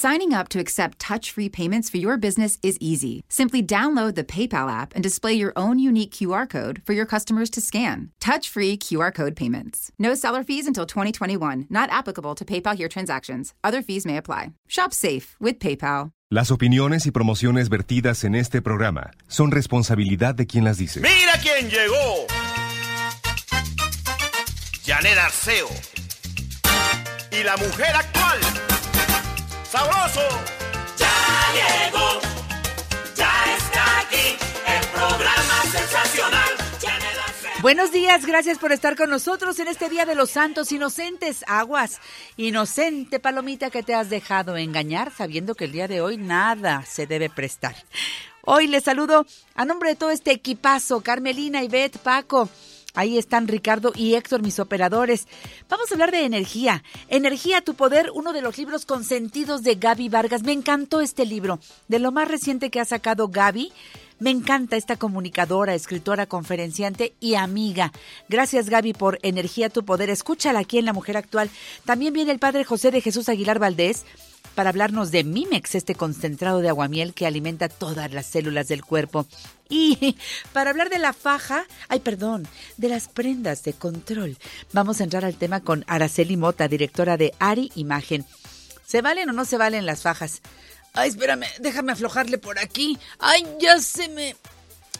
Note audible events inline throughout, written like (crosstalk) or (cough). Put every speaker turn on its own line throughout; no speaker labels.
Signing up to accept touch free payments for your business is easy. Simply download the PayPal app and display your own unique QR code for your customers to scan. Touch free QR code payments. No seller fees until 2021, not applicable to PayPal here transactions. Other fees may apply. Shop safe with PayPal.
Las opiniones y promociones vertidas en este programa son responsabilidad de quien las dice.
¡Mira quién llegó! Janet Arceo. Y la mujer actual. ¡Sabroso!
Ya llegó, ya está aquí, el programa sensacional.
Buenos días, gracias por estar con nosotros en este Día de los Santos Inocentes. Aguas, inocente palomita que te has dejado engañar sabiendo que el día de hoy nada se debe prestar. Hoy les saludo a nombre de todo este equipazo, Carmelina, Ivette, Paco. Ahí están Ricardo y Héctor, mis operadores. Vamos a hablar de energía. Energía, tu poder, uno de los libros consentidos de Gaby Vargas. Me encantó este libro, de lo más reciente que ha sacado Gaby. Me encanta esta comunicadora, escritora, conferenciante y amiga. Gracias Gaby por Energía Tu Poder. Escúchala aquí en La Mujer Actual. También viene el padre José de Jesús Aguilar Valdés para hablarnos de Mimex, este concentrado de aguamiel que alimenta todas las células del cuerpo. Y para hablar de la faja, ay perdón, de las prendas de control, vamos a entrar al tema con Araceli Mota, directora de Ari Imagen. ¿Se valen o no se valen las fajas? Ay, espérame, déjame aflojarle por aquí. Ay, ya se me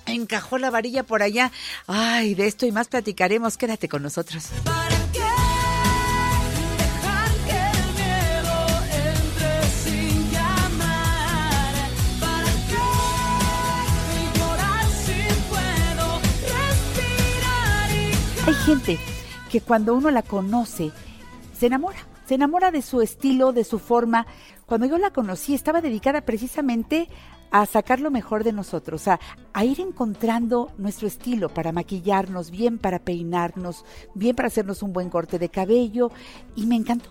encajó la varilla por allá. Ay, de esto y más platicaremos. Quédate con nosotros.
¿Para
Hay gente que cuando uno la conoce, se enamora. Se enamora de su estilo, de su forma. Cuando yo la conocí, estaba dedicada precisamente a sacar lo mejor de nosotros, a, ir encontrando nuestro estilo para maquillarnos, bien para peinarnos, bien para hacernos un buen corte de cabello. Y me encantó.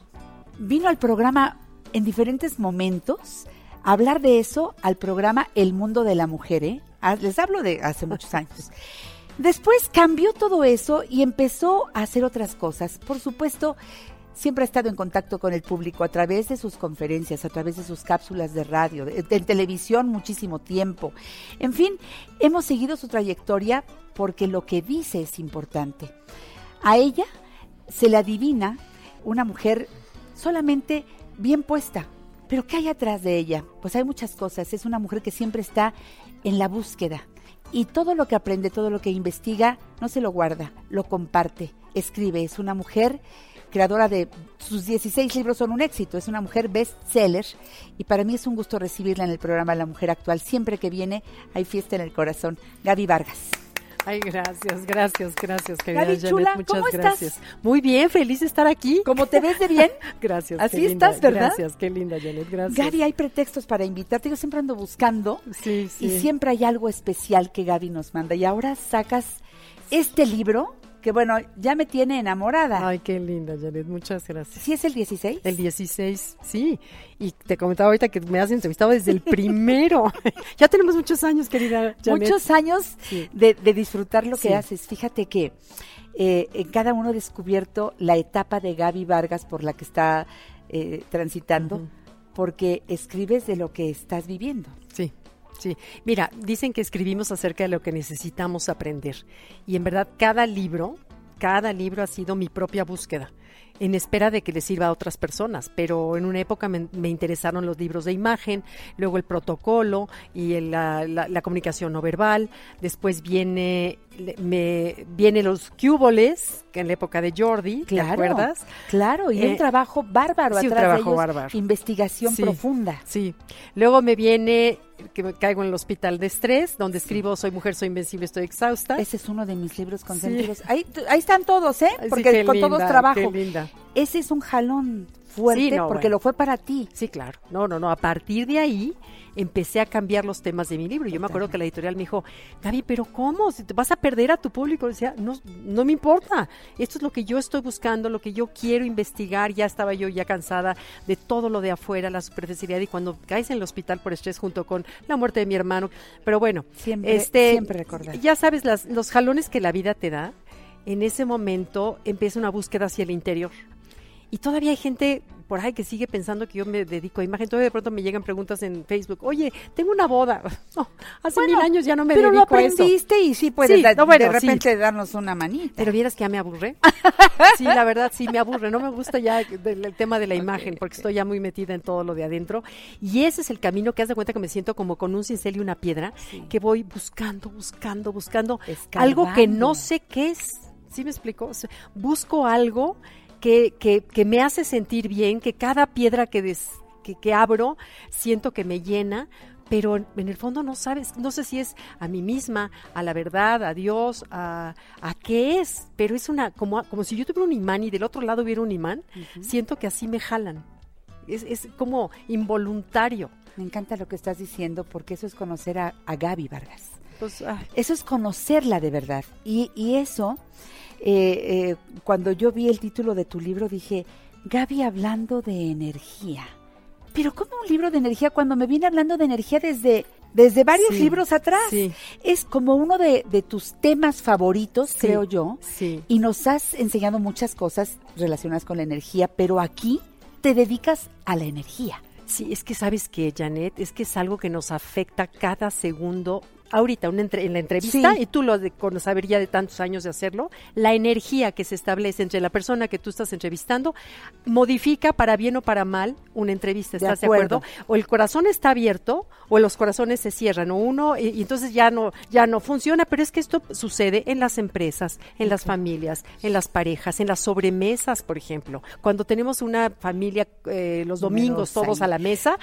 Vino al programa en diferentes momentos a hablar de eso, al programa El Mundo de la Mujer. ¿eh? Ah, Les hablo de hace muchos años. (laughs) Después cambió todo eso y empezó a hacer otras cosas. Por supuesto, siempre ha estado en contacto con el público a través de sus conferencias, a través de sus cápsulas de radio, de, de televisión muchísimo tiempo. En fin, hemos seguido su trayectoria porque lo que dice es importante. A ella se le adivina una mujer solamente bien puesta. Pero ¿qué hay atrás de ella? Pues hay muchas cosas. Es una mujer que siempre está en la búsqueda. Y todo lo que aprende, todo lo que investiga, no se lo guarda, lo comparte, escribe. Es una mujer creadora de sus 16 libros son un éxito, es una mujer bestseller y para mí es un gusto recibirla en el programa La Mujer Actual. Siempre que viene hay fiesta en el corazón. Gaby Vargas.
Ay, gracias, gracias, gracias, querida
Gaby,
Janet,
chula,
muchas
¿cómo estás?
gracias. Muy bien, feliz de estar aquí.
¿Cómo te ves de bien? (laughs)
Gracias.
Así
linda,
estás, ¿verdad?
Gracias, qué linda, Janet, gracias.
Gaby, hay pretextos para invitarte. Yo siempre ando buscando
Sí, sí.
y siempre hay algo especial que Gaby nos manda. Y ahora sacas este libro que, bueno, ya me tiene enamorada.
Ay, qué linda, Janet, muchas gracias.
¿Sí es el 16?
El 16, sí. Y te comentaba ahorita que me has entrevistado desde el primero. (laughs) ya tenemos muchos años, querida Janet.
Muchos años
Sí.
de, de disfrutar lo que haces. Fíjate que eh, en cada uno he descubierto la etapa de Gaby Vargas por la que está eh, transitando, porque escribes de lo que estás viviendo.
Sí, sí. Mira, dicen que escribimos acerca de lo que necesitamos aprender. Y en verdad, cada libro, cada libro ha sido mi propia búsqueda, en espera de que le sirva a otras personas. Pero en una época me, interesaron los libros de imagen, luego el protocolo y el- la, la- comunicación no verbal. Después viene, me, viene los cúboles, que en la época de Jordi, ¿te
Claro,
acuerdas?
Claro, y
Eh,
un trabajo bárbaro
sí, un
atrás de
trabajo
ellos,
bárbaro.
investigación
Sí.
profunda.
Sí. Luego me viene que me caigo en el hospital de estrés, donde escribo Soy mujer, soy invencible, estoy exhausta.
Ese es uno de mis libros consentidos. Ahí, ahí están todos, ¿eh?
Sí,
Porque con
linda,
todos trabajo.
Qué linda.
Ese es un jalón fuerte
Sí, no,
porque
bueno.
lo fue para ti.
Sí, claro. No, no, no. A partir de ahí empecé a cambiar los temas de mi libro. Yo me acuerdo que la editorial me dijo, Gaby, pero ¿cómo? Si te vas a perder a tu público. Decía, no, no me importa. Esto es lo que yo estoy buscando, lo que yo quiero investigar. Ya estaba yo ya cansada de todo lo de afuera, la superficialidad. Y cuando caes en el hospital por estrés junto con la muerte de mi hermano. Pero bueno,
Siempre-
este,
siempre recordar.
Ya sabes, las, los jalones que la vida te da, en ese momento empieza una búsqueda hacia el interior. Y todavía hay gente por ahí que sigue pensando que yo me dedico a imagen. Todavía de pronto me llegan preguntas en Facebook. Oye, tengo una boda. (laughs) No, hace mil años ya no me
Pero lo
dedico a eso.
aprendiste y sí puedes
Sí,
da-
no, bueno,
de
sí.
repente darnos una manita.
Pero vieras que ya me aburre. Sí, la verdad, sí, me aburre. No me gusta ya el tema de la imagen, porque estoy ya muy metida en todo lo de adentro. Y ese es el camino que haz de cuenta que me siento como con un cincel y una piedra, que voy buscando, buscando, buscando algo que no sé qué es. ¿Sí me explico? O sea, busco algo que, que, que me hace sentir bien, que cada piedra que, des- que, que abro siento que me llena, pero en el fondo no sabes, no sé si es a mí misma, a la verdad, a Dios, a, a qué es, pero es una, como, como si yo tuviera un imán y del otro lado hubiera un imán, siento que así me jalan. Es, es como involuntario.
Me encanta lo que estás diciendo porque eso es conocer a, a Gaby Vargas.
Pues,
Eso es conocerla de verdad. Y, y eso, eh, eh, cuando yo vi el título de tu libro, dije, Gaby hablando de energía. Pero ¿cómo un libro de energía cuando me viene hablando de energía desde, desde varios
Sí,
libros atrás?
sí.
Es como uno de, de tus temas favoritos,
Sí,
creo yo.
sí.
Y nos has enseñado muchas cosas relacionadas con la energía, pero aquí te dedicas a la energía.
Sí, es que sabes que, Janet, es que es algo que nos afecta cada segundo. Ahorita, una entre- en la entrevista,
Sí.
y tú lo de con saber ya de tantos años de hacerlo, la energía que se establece entre la persona que tú estás entrevistando modifica para bien o para mal una entrevista. ¿Estás de
acuerdo.
acuerdo? O el corazón está abierto o los corazones se cierran o uno y, y entonces ya no ya no funciona. Pero es que esto sucede en las empresas, en las familias, en las parejas, en las sobremesas, por ejemplo. Cuando tenemos una familia eh, los domingos todos a la mesa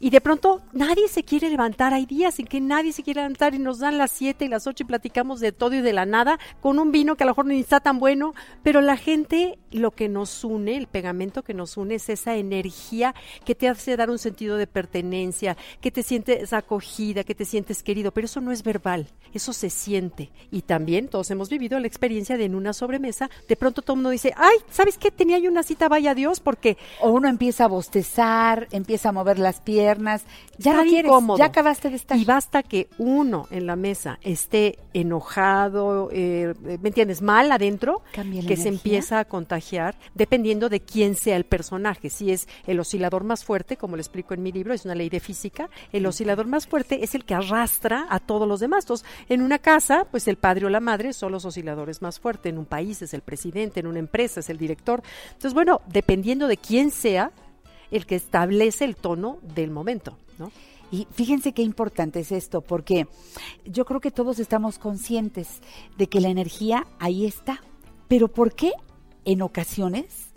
y de pronto nadie se quiere levantar. Hay días en que nadie se quiere y nos dan las 7 y las 8 y platicamos de todo y de la nada con un vino que a lo mejor ni está tan bueno. Pero la gente, lo que nos une, el pegamento que nos une es esa energía que te hace dar un sentido de pertenencia, que te sientes acogida, que te sientes querido. Pero eso no es verbal, eso se siente. Y también todos hemos vivido la experiencia de en una sobremesa, de pronto todo el mundo dice, ay, ¿sabes qué? Tenía yo una cita, vaya Dios, porque
O uno empieza a bostezar, empieza a mover las piernas. Ya no quieres,
incómodo.
ya acabaste de estar.
Y basta que uno en la mesa esté enojado, eh, ¿me entiendes? Mal adentro, que se empieza a contagiar, dependiendo de quién sea el personaje. Si es el oscilador más fuerte, como lo explico en mi libro, es una ley de física, el oscilador más fuerte es el que arrastra a todos los demás. Entonces, en una casa, pues el padre o la madre son los osciladores más fuertes. En un país es el presidente, en una empresa es el director. Entonces, bueno, dependiendo de quién sea, el que establece el tono del momento, ¿no?
Y fíjense qué importante es esto, porque yo creo que todos estamos conscientes de que la energía ahí está. Pero ¿por qué en ocasiones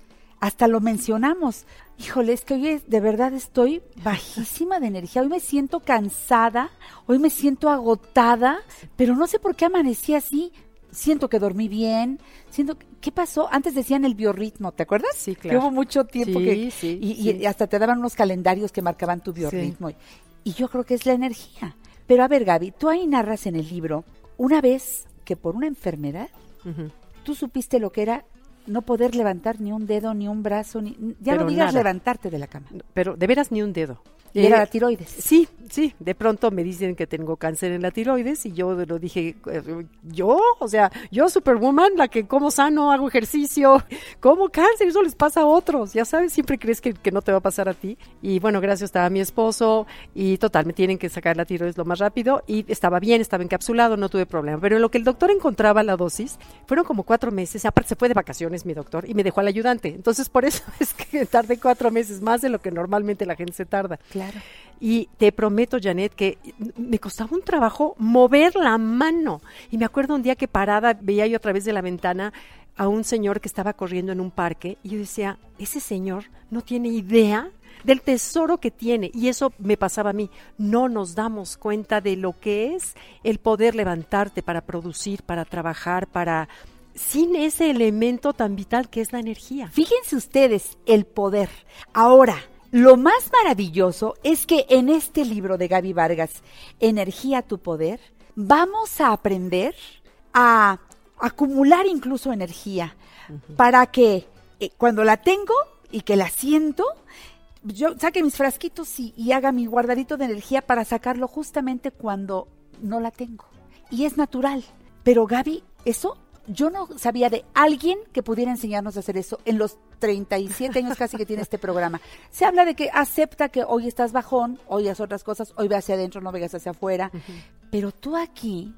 hasta lo mencionamos? Híjole, es que hoy es- de verdad estoy bajísima de energía. Hoy me siento cansada, hoy me siento agotada, pero no sé por qué amanecí así. Siento que dormí bien, siento que- ¿qué pasó? Antes decían el biorritmo, ¿te acuerdas?
Sí,
Que
claro.
hubo mucho tiempo
Sí,
que
sí,
y, hasta te daban unos calendarios que marcaban tu biorritmo. Y- Y yo creo que es la energía. Pero a ver, Gaby, tú ahí narras en el libro una vez que por una enfermedad tú supiste lo que era no poder levantar ni un dedo, ni un brazo, ni ya
Pero
no digas
nada.
levantarte de la cama.
Pero de veras ni un dedo.
Y era
Eh,
la tiroides.
Sí, sí, de pronto me dicen que tengo cáncer en la tiroides y yo lo dije, eh, yo, o sea, yo superwoman, la que como sano, hago ejercicio, (laughs) como cáncer, eso les pasa a otros, ya sabes, siempre crees que, que no te va a pasar a ti. Y bueno, gracias estaba mi esposo y total, me tienen que sacar la tiroides lo más rápido y estaba bien, estaba encapsulado, no tuve problema. Pero en lo que el doctor encontraba la dosis, fueron como cuatro meses, aparte se fue de vacaciones mi doctor y me dejó al ayudante. Entonces por eso (laughs) es que tardé cuatro meses más de lo que normalmente la gente se tarda.
Claro.
Y te prometo, Janet, que me costaba un trabajo mover la mano. Y me acuerdo un día que parada veía yo a través de la ventana a un señor que estaba corriendo en un parque y yo decía, ese señor no tiene idea del tesoro que tiene. Y eso me pasaba a mí. No nos damos cuenta de lo que es el poder levantarte para producir, para trabajar, para sin ese elemento tan vital que es la energía.
Fíjense ustedes el poder. Ahora, lo más maravilloso es que en este libro de Gaby Vargas, Energía tu poder, vamos a aprender a acumular incluso energía para que eh, cuando la tengo y que la siento, yo saque mis frasquitos y, y haga mi guardadito de energía para sacarlo justamente cuando no la tengo. Y es natural. Pero Gaby, eso yo no sabía de alguien que pudiera enseñarnos a hacer eso en los 37 años casi que tiene este programa. (laughs) Se habla de que acepta que hoy estás bajón, hoy haz otras cosas, hoy ve hacia adentro, no veas hacia afuera. Pero tú aquí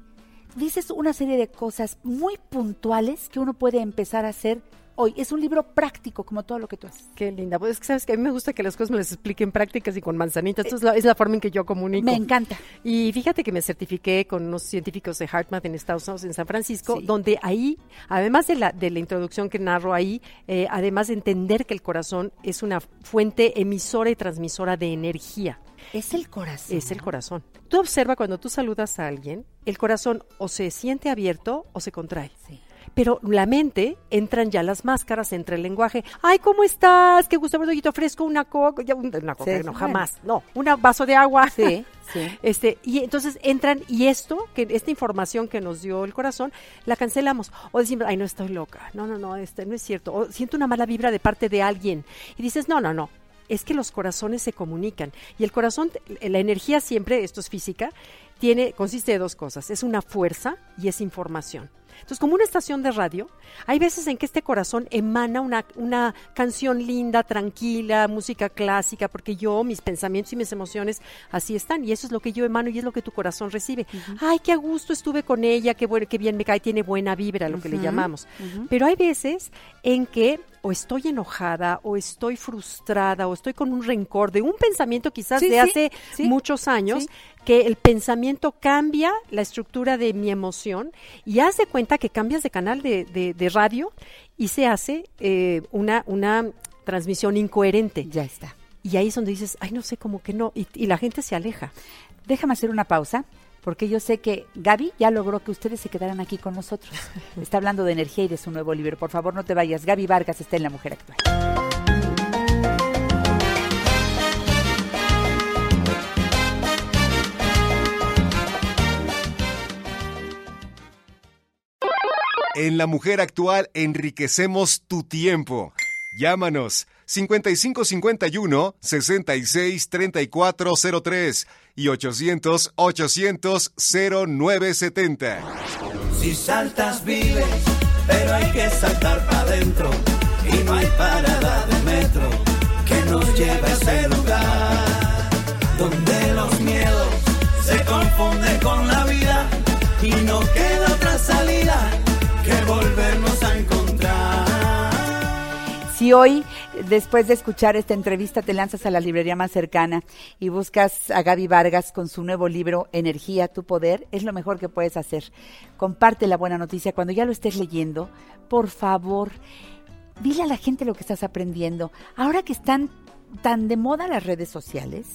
dices una serie de cosas muy puntuales que uno puede empezar a hacer hoy. Es un libro práctico, como todo lo que tú haces.
Qué linda. Pues es que sabes que a mí me gusta que las cosas me las expliquen prácticas y con manzanitas. Esto es la, es la forma en que yo comunico.
Me encanta.
Y fíjate que me certifiqué con unos científicos de HeartMath en Estados Unidos, en San Francisco,
Sí.
donde ahí, además de la, de la introducción que narro ahí, eh, además de entender que el corazón es una fuente emisora y transmisora de energía.
Es el corazón.
Es el corazón. Tú observa cuando tú saludas a alguien, el corazón o se siente abierto o se contrae.
Sí.
Pero la mente entran ya las máscaras, entra el lenguaje. Ay, ¿cómo estás? Qué gusto. Yo te ofrezco una coca. Una coca,
Sí,
no,
bueno.
jamás. No, un vaso de agua.
Sí, (laughs) sí.
Este, y entonces entran, y esto, que esta información que nos dio el corazón, la cancelamos. O decimos, ay, no estoy loca. No, no, no, este no es cierto. O siento una mala vibra de parte de alguien. Y dices, no, no, no. Es que los corazones se comunican. Y el corazón, la energía siempre, esto es física, tiene, consiste de dos cosas. Es una fuerza y es información. Entonces, como una estación de radio, hay veces en que este corazón emana una, una canción linda, tranquila, música clásica, porque yo, mis pensamientos y mis emociones así están, y eso es lo que yo emano y es lo que tu corazón recibe. Ay, qué a gusto estuve con ella, qué, bueno, qué bien me cae, tiene buena vibra, lo que le llamamos. Pero hay veces en que o estoy enojada, o estoy frustrada, o estoy con un rencor de un pensamiento quizás
Sí,
de
sí,
hace
sí,
muchos años, que el pensamiento cambia la estructura de mi emoción y haz de cuenta que cambias de canal de, de- de radio y se hace eh, una, una transmisión incoherente.
Ya está.
Y ahí es donde dices, ay, no sé, como que no, y, y la gente se aleja.
Déjame hacer una pausa, porque yo sé que Gaby ya logró que ustedes se quedaran aquí con nosotros. (laughs) Está hablando de energía y de su nuevo libro. Por favor, no te vayas. Gaby Vargas está en La Mujer Actual.
En La Mujer Actual enriquecemos tu tiempo. Llámanos 5551 66 3403 y 800 800 0970.
Si saltas vives, pero hay que saltar para adentro. Y no hay parada de metro que nos lleve a ese lugar. Donde los miedos se confunden con la vida. Y no queda otra salida que volvernos a encontrar.
Si hoy, después de escuchar esta entrevista, te lanzas a la librería más cercana y buscas a Gaby Vargas con su nuevo libro Energía, tu poder, es lo mejor que puedes hacer. Comparte la buena noticia cuando ya lo estés leyendo. Por favor, dile a la gente lo que estás aprendiendo. Ahora que están tan de moda las redes sociales,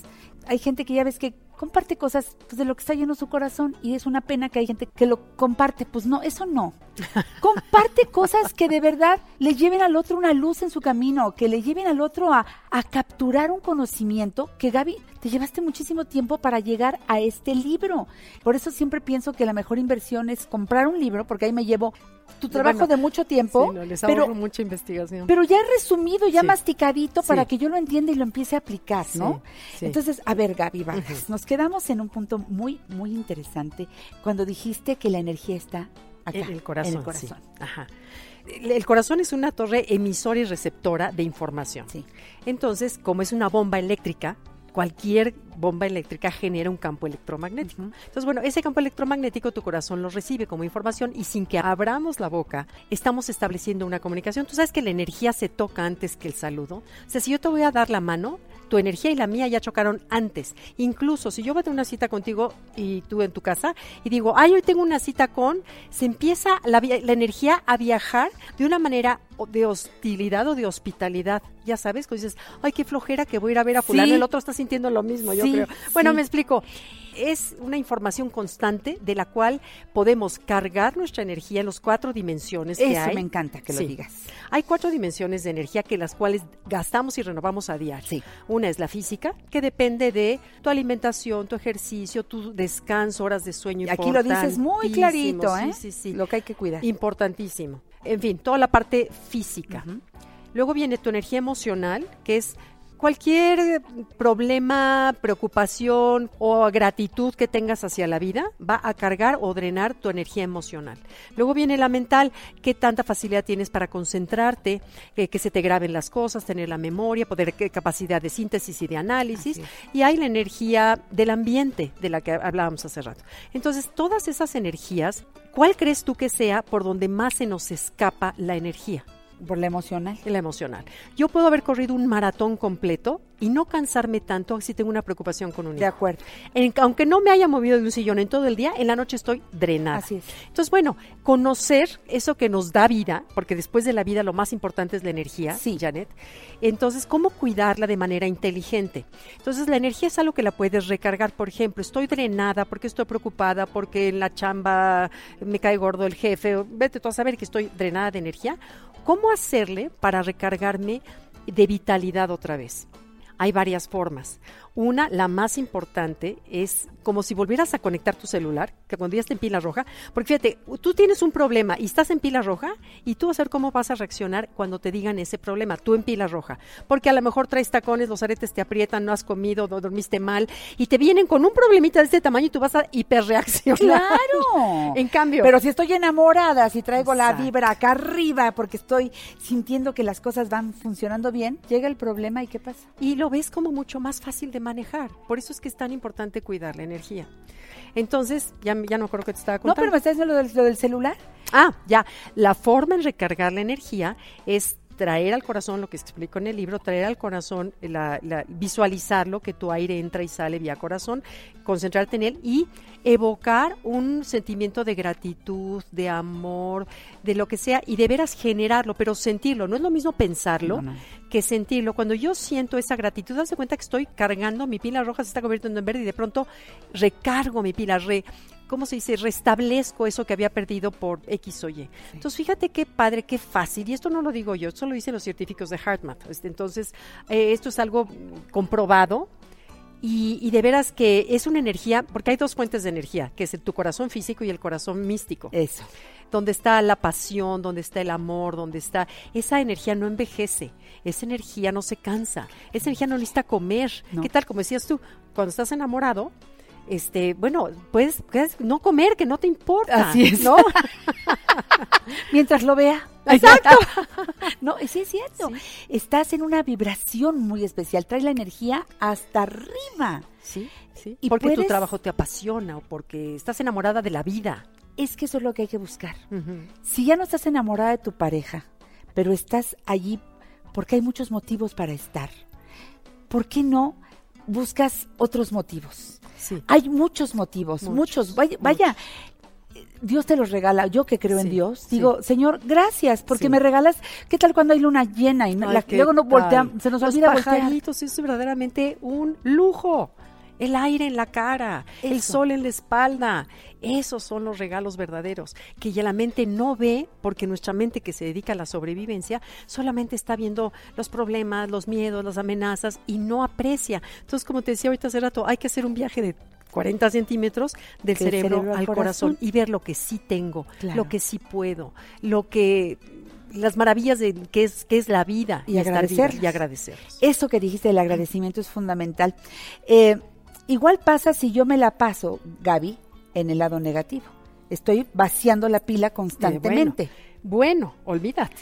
hay gente que ya ves que comparte cosas pues, de lo que está lleno su corazón y es una pena que hay gente que lo comparte. Pues no, eso no. (laughs) Comparte cosas que de verdad le lleven al otro una luz en su camino, que le lleven al otro a, a capturar un conocimiento que Gaby, te llevaste muchísimo tiempo para llegar a este libro. Por eso siempre pienso que la mejor inversión es comprar un libro, porque ahí me llevo tu trabajo
Bueno,
de mucho tiempo,
Sí, no, les
pero
mucha investigación.
pero ya resumido, ya
Sí.
masticadito para que yo lo entienda y lo empiece a aplicar, ¿no? Entonces, a ver, Gaby Vargas, nos quedamos en un punto muy, muy interesante cuando dijiste que la energía está acá,
En el corazón.
En el corazón.
sí. Ajá. El, corazón es una torre emisora y receptora de información.
Sí.
Entonces, como es una bomba eléctrica, cualquier bomba eléctrica genera un campo electromagnético. Entonces, bueno, ese campo electromagnético tu corazón lo recibe como información y sin que abramos la boca, estamos estableciendo una comunicación. Tú sabes que la energía se toca antes que el saludo. O sea, si yo te voy a dar la mano, tu energía y la mía ya chocaron antes. Incluso si yo voy a una cita contigo y tú en tu casa y digo, ay, hoy tengo una cita con, se empieza la, la energía a viajar de una manera de hostilidad o de hospitalidad. Ya sabes, cuando dices, ay, qué flojera que voy a ir a ver a fulano,
Sí.
el otro está sintiendo lo mismo, yo
Sí,
creo. Bueno,
sí.
me explico. es una información constante de la cual podemos cargar nuestra energía en las cuatro dimensiones que
Eso
hay.
me encanta que lo digas.
Hay cuatro dimensiones de energía que las cuales gastamos y renovamos a diario.
Sí.
Una es la física, que depende de tu alimentación, tu ejercicio, tu descanso, horas de sueño.
Y aquí lo dices muy clarito. ¿eh?
Sí, sí, sí.
Lo que hay que cuidar.
Importantísimo. En fin, toda la parte física. Luego viene tu energía emocional, que es cualquier problema, preocupación o gratitud que tengas hacia la vida va a cargar o drenar tu energía emocional. Luego viene la mental, qué tanta facilidad tienes para concentrarte, eh, que se te graben las cosas, tener la memoria, poder qué capacidad de síntesis y de análisis. Y hay la energía del ambiente de la que hablábamos hace rato. Entonces, todas esas energías, ¿cuál crees tú que sea por donde más se nos escapa la energía?
Por la emocional.
La emocional. Yo puedo haber corrido un maratón completo y no cansarme tanto si tengo una preocupación con un
De
hijo.
acuerdo.
En- aunque no me haya movido de un sillón en todo el día, en la noche estoy drenada.
Así es.
Entonces, bueno, conocer eso que nos da vida, porque después de la vida lo más importante es la energía,
Sí.
Janet. Entonces, ¿cómo cuidarla de manera inteligente? Entonces, la energía es algo que la puedes recargar. Por ejemplo, estoy drenada porque estoy preocupada, porque en la chamba me cae gordo el jefe, vete tú a saber que estoy drenada de energía. ¿Cómo hacerle para recargarme de vitalidad otra vez? Hay varias formas. Una, la más importante, es como si volvieras a conectar tu celular, que cuando ya está en pila roja, porque fíjate, tú tienes un problema y estás en pila roja y tú vas a ver cómo vas a reaccionar cuando te digan ese problema, tú en pila roja, porque a lo mejor traes tacones, los aretes te aprietan, no has comido, no dormiste mal y te vienen con un problemita de este tamaño y tú vas a hiperreaccionar.
Claro. (laughs)
En cambio,
Pero si estoy enamorada, si traigo la vibra acá arriba porque estoy sintiendo que las cosas van funcionando bien, llega el problema y ¿qué pasa?
y lo ves como mucho más fácil de manejar. Por eso es que es tan importante cuidar la energía. Entonces, ya, ya no acuerdo que te estaba
No,
contando.
pero me estás diciendo lo del, lo del celular.
Ah, ya. La forma en recargar la energía es traer al corazón lo que explico en el libro, traer al corazón, la, la- visualizarlo, que tu aire entra y sale vía corazón, concentrarte en él y evocar un sentimiento de gratitud, de amor, de lo que sea, y de veras generarlo, pero sentirlo. No es lo mismo pensarlo
No, no.
que sentirlo. Cuando yo siento esa gratitud, haz de cuenta que estoy cargando, mi pila roja se está convirtiendo en verde y de pronto recargo mi pila, re, ¿cómo se dice? Restablezco eso que había perdido por X o Y. Entonces, fíjate qué padre, qué fácil. Y esto no lo digo yo, esto lo dicen los científicos de HeartMath. Este, Entonces, eh, esto es algo comprobado. Y, y de veras que es una energía, porque hay dos fuentes de energía, que es el- tu corazón físico y el corazón místico
Eso.
donde está la pasión, donde está el amor, donde está esa energía no envejece, esa energía no se cansa, esa energía no necesita comer.
No.
¿Qué tal? Como decías tú, cuando estás enamorado, este, bueno, puedes, puedes no comer, que no te importa.
Así es.
¿no? (laughs)
Mientras lo vea.
Exacto. (laughs)
no, sí es cierto. Estás en una vibración muy especial. Trae la energía hasta arriba.
Sí, sí.
Y
porque tu trabajo te apasiona o porque estás enamorada de la vida.
Es que eso es lo que hay que buscar. Si ya no estás enamorada de tu pareja, pero estás allí porque hay muchos motivos para estar, ¿por qué no buscas otros motivos?
Sí.
Hay muchos motivos, muchos.
Muchos,
Vaya, vaya, Dios te los regala. Yo que creo en Dios,
sí.
digo, Señor, gracias, porque
Sí.
me regalas. ¿Qué tal cuando hay luna llena y
Ay,
la-
¿qué
luego no
tal?
volteamos, se nos
Los
olvida
pajaritos, es verdaderamente un lujo. El aire en la cara, el sol en la espalda, esos son los regalos verdaderos, que ya la mente no ve, porque nuestra mente que se dedica a la sobrevivencia solamente está viendo los problemas, los miedos, las amenazas y no aprecia. Entonces, como te decía ahorita hace rato, hay que hacer un viaje de 40 centímetros del cerebro,
cerebro al
corazón.
corazón.
y ver lo que sí tengo,
Claro.
lo que sí puedo, lo que las maravillas de que es que es la vida
Y agradecerlas.
y agradecerlos.
Eso que dijiste del agradecimiento es fundamental. Eh, igual pasa si yo me la paso, Gaby, en el lado negativo. Estoy vaciando la pila constantemente.
Eh, Bueno, olvídate.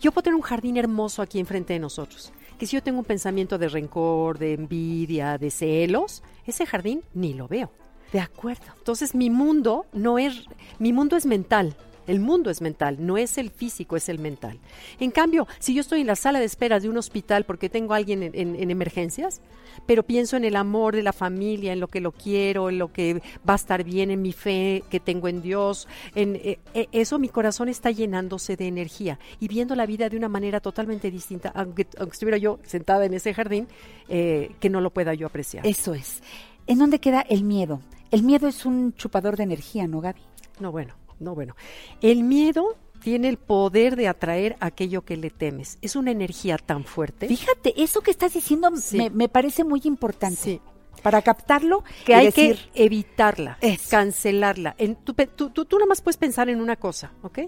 Yo puedo tener un jardín hermoso aquí enfrente de nosotros. Que si yo tengo un pensamiento de rencor, de envidia, de celos, ese jardín ni lo veo.
De acuerdo.
Entonces mi mundo no es, mi mundo es mental. El mundo es mental, no es el físico, es el mental. En cambio, si yo estoy en la sala de espera de un hospital porque tengo a alguien en, en- en emergencias, pero pienso en el amor de la familia, en lo que lo quiero, en lo que va a estar bien, en mi fe que tengo en Dios, en eh, eh, eso mi corazón está llenándose de energía y viendo la vida de una manera totalmente distinta, aunque, aunque estuviera yo sentada en ese jardín, eh, que no lo pueda yo apreciar.
Eso es. ¿En dónde queda el miedo? El miedo es un chupador de energía, ¿no, Gaby?
No, bueno, no, bueno. El miedo tiene el poder de atraer aquello que le temes. Es una energía tan fuerte
Fíjate, eso que estás diciendo
Sí.
me, me parece muy importante.
Sí.
Para captarlo,
que
y
hay
decir,
que evitarla, cancelarla. En, tú, pe- tú, tú, tú nada más puedes pensar en una cosa, ¿ok?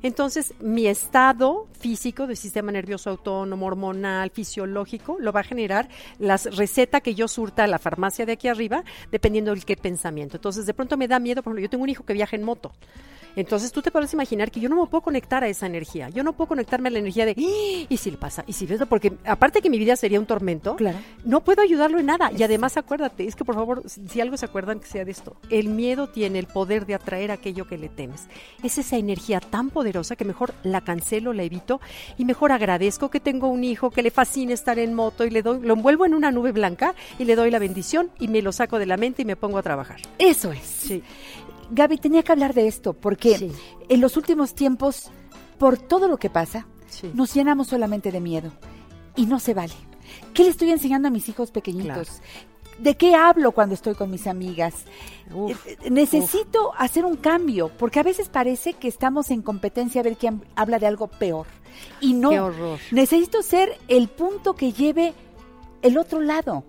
Entonces, mi estado físico del sistema nervioso autónomo, hormonal, fisiológico, lo va a generar la receta que yo surta a la farmacia de aquí arriba, dependiendo del qué pensamiento. Entonces, de pronto me da miedo, por ejemplo, yo tengo un hijo que viaja en moto. Entonces tú te puedes imaginar que yo no me puedo conectar a esa energía. Yo no puedo conectarme a la energía de "¡Ah! y si le pasa, y si ves, porque aparte que mi vida sería un tormento,
Claro.
no puedo ayudarlo en nada. Y además acuérdate, es que por favor, si si algo se acuerdan que sea de esto, el miedo tiene el poder de atraer aquello que le temes. Es esa energía tan poderosa que mejor la cancelo, la evito y mejor agradezco que tengo un hijo que le fascina estar en moto y le doy, lo envuelvo en una nube blanca y le doy la bendición y me lo saco de la mente y me pongo a trabajar.
eso es.
Sí.
Gaby, tenía que hablar de esto, porque
Sí.
en los últimos tiempos, por todo lo que pasa,
Sí.
nos llenamos solamente de miedo. Y no se vale. ¿Qué le estoy enseñando a mis hijos pequeñitos? ¿De qué hablo cuando estoy con mis amigas?
Uf,
Eh, eh, Necesito hacer un cambio, porque a veces parece que estamos en competencia a ver quién habla de algo peor. Y no,
Qué horror.
necesito ser el punto que lleve el otro lado.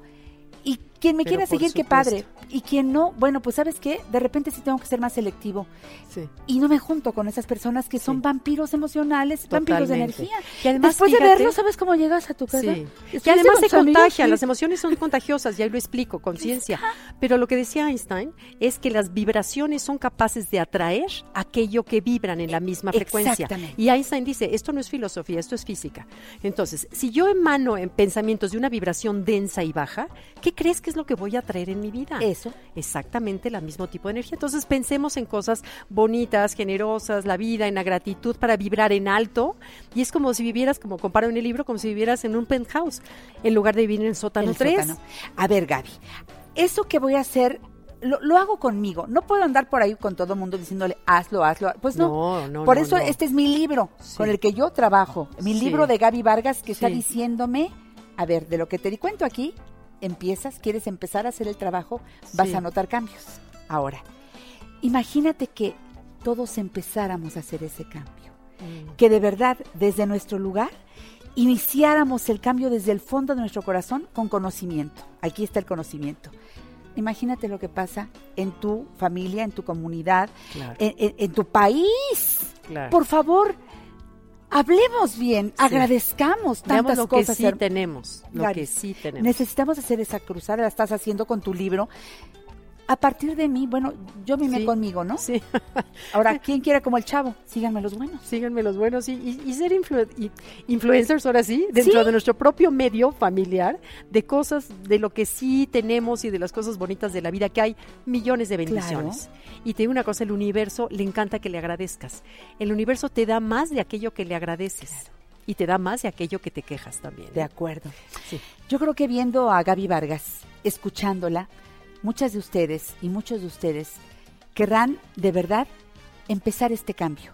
Y quien me
Pero
quiera seguir, qué padre. Y quien no, bueno, pues sabes qué, de repente sí tengo que ser más selectivo.
Sí.
Y no me junto con esas personas que son
Sí.
vampiros emocionales, vampiros de energía.
Y además,
Después de
fíjate-
verlo, ¿sabes cómo llegas a tu casa?
Sí. Y además se
sí.
las emociones son contagiosas, ya lo explico, conciencia. Pero lo que decía Einstein es que las vibraciones son capaces de atraer aquello que vibran en la misma frecuencia.
Exactamente.
Y Einstein dice, esto no es filosofía, esto es física. Entonces, si yo emano en pensamientos de una vibración densa y baja, ¿qué crees que es lo que voy a atraer en mi vida?
Eso.
Exactamente el mismo tipo de energía. Entonces pensemos en cosas bonitas, generosas, la vida, en la gratitud para vibrar en alto. Y es como si vivieras, como comparo en el libro, como si vivieras en un penthouse, en lugar de vivir en el sótano
El
3.
sótano. A ver, Gaby, eso que voy a hacer, lo, lo hago conmigo. No puedo andar por ahí con todo el mundo diciéndole, hazlo, hazlo. Pues no.
No, no,
por
no,
eso este es mi libro,
Sí.
con el que yo trabajo. Mi
Sí.
libro de Gaby Vargas que está diciéndome, a ver, de lo que te di cuento aquí, empiezas, quieres empezar a hacer el trabajo, vas
Sí.
a notar cambios. Ahora, imagínate que todos empezáramos a hacer ese cambio.
Mm.
que de verdad desde nuestro lugar iniciáramos el cambio desde el fondo de nuestro corazón con conocimiento. Aquí está el conocimiento. Imagínate lo que pasa en tu familia, en tu comunidad,
Claro.
en, en- en tu país.
Claro.
Por favor, hablemos bien, agradezcamos
Veamos
tantas
lo que
cosas.
sí
her-
tenemos, lo que sí tenemos.
Necesitamos hacer esa cruzada, la estás haciendo con tu libro. A partir de mí, bueno, yo me
Sí.
conmigo, ¿no?
Sí. (laughs)
Ahora, ¿quién quiera como el chavo? Síganme los buenos.
Síganme los buenos y, y- y ser influ- y- influencers ahora sí, dentro
Sí.
de nuestro propio medio familiar, de cosas, de lo que sí tenemos y de las cosas bonitas de la vida, que hay millones de bendiciones. Y te digo una cosa, el universo le encanta que le agradezcas. El universo te da más de aquello que le agradeces. Y te da más de aquello que te quejas también.
De
¿eh?
acuerdo.
Sí.
Yo creo que viendo a Gaby Vargas, escuchándola, muchas de ustedes y muchos de ustedes querrán de verdad empezar este cambio.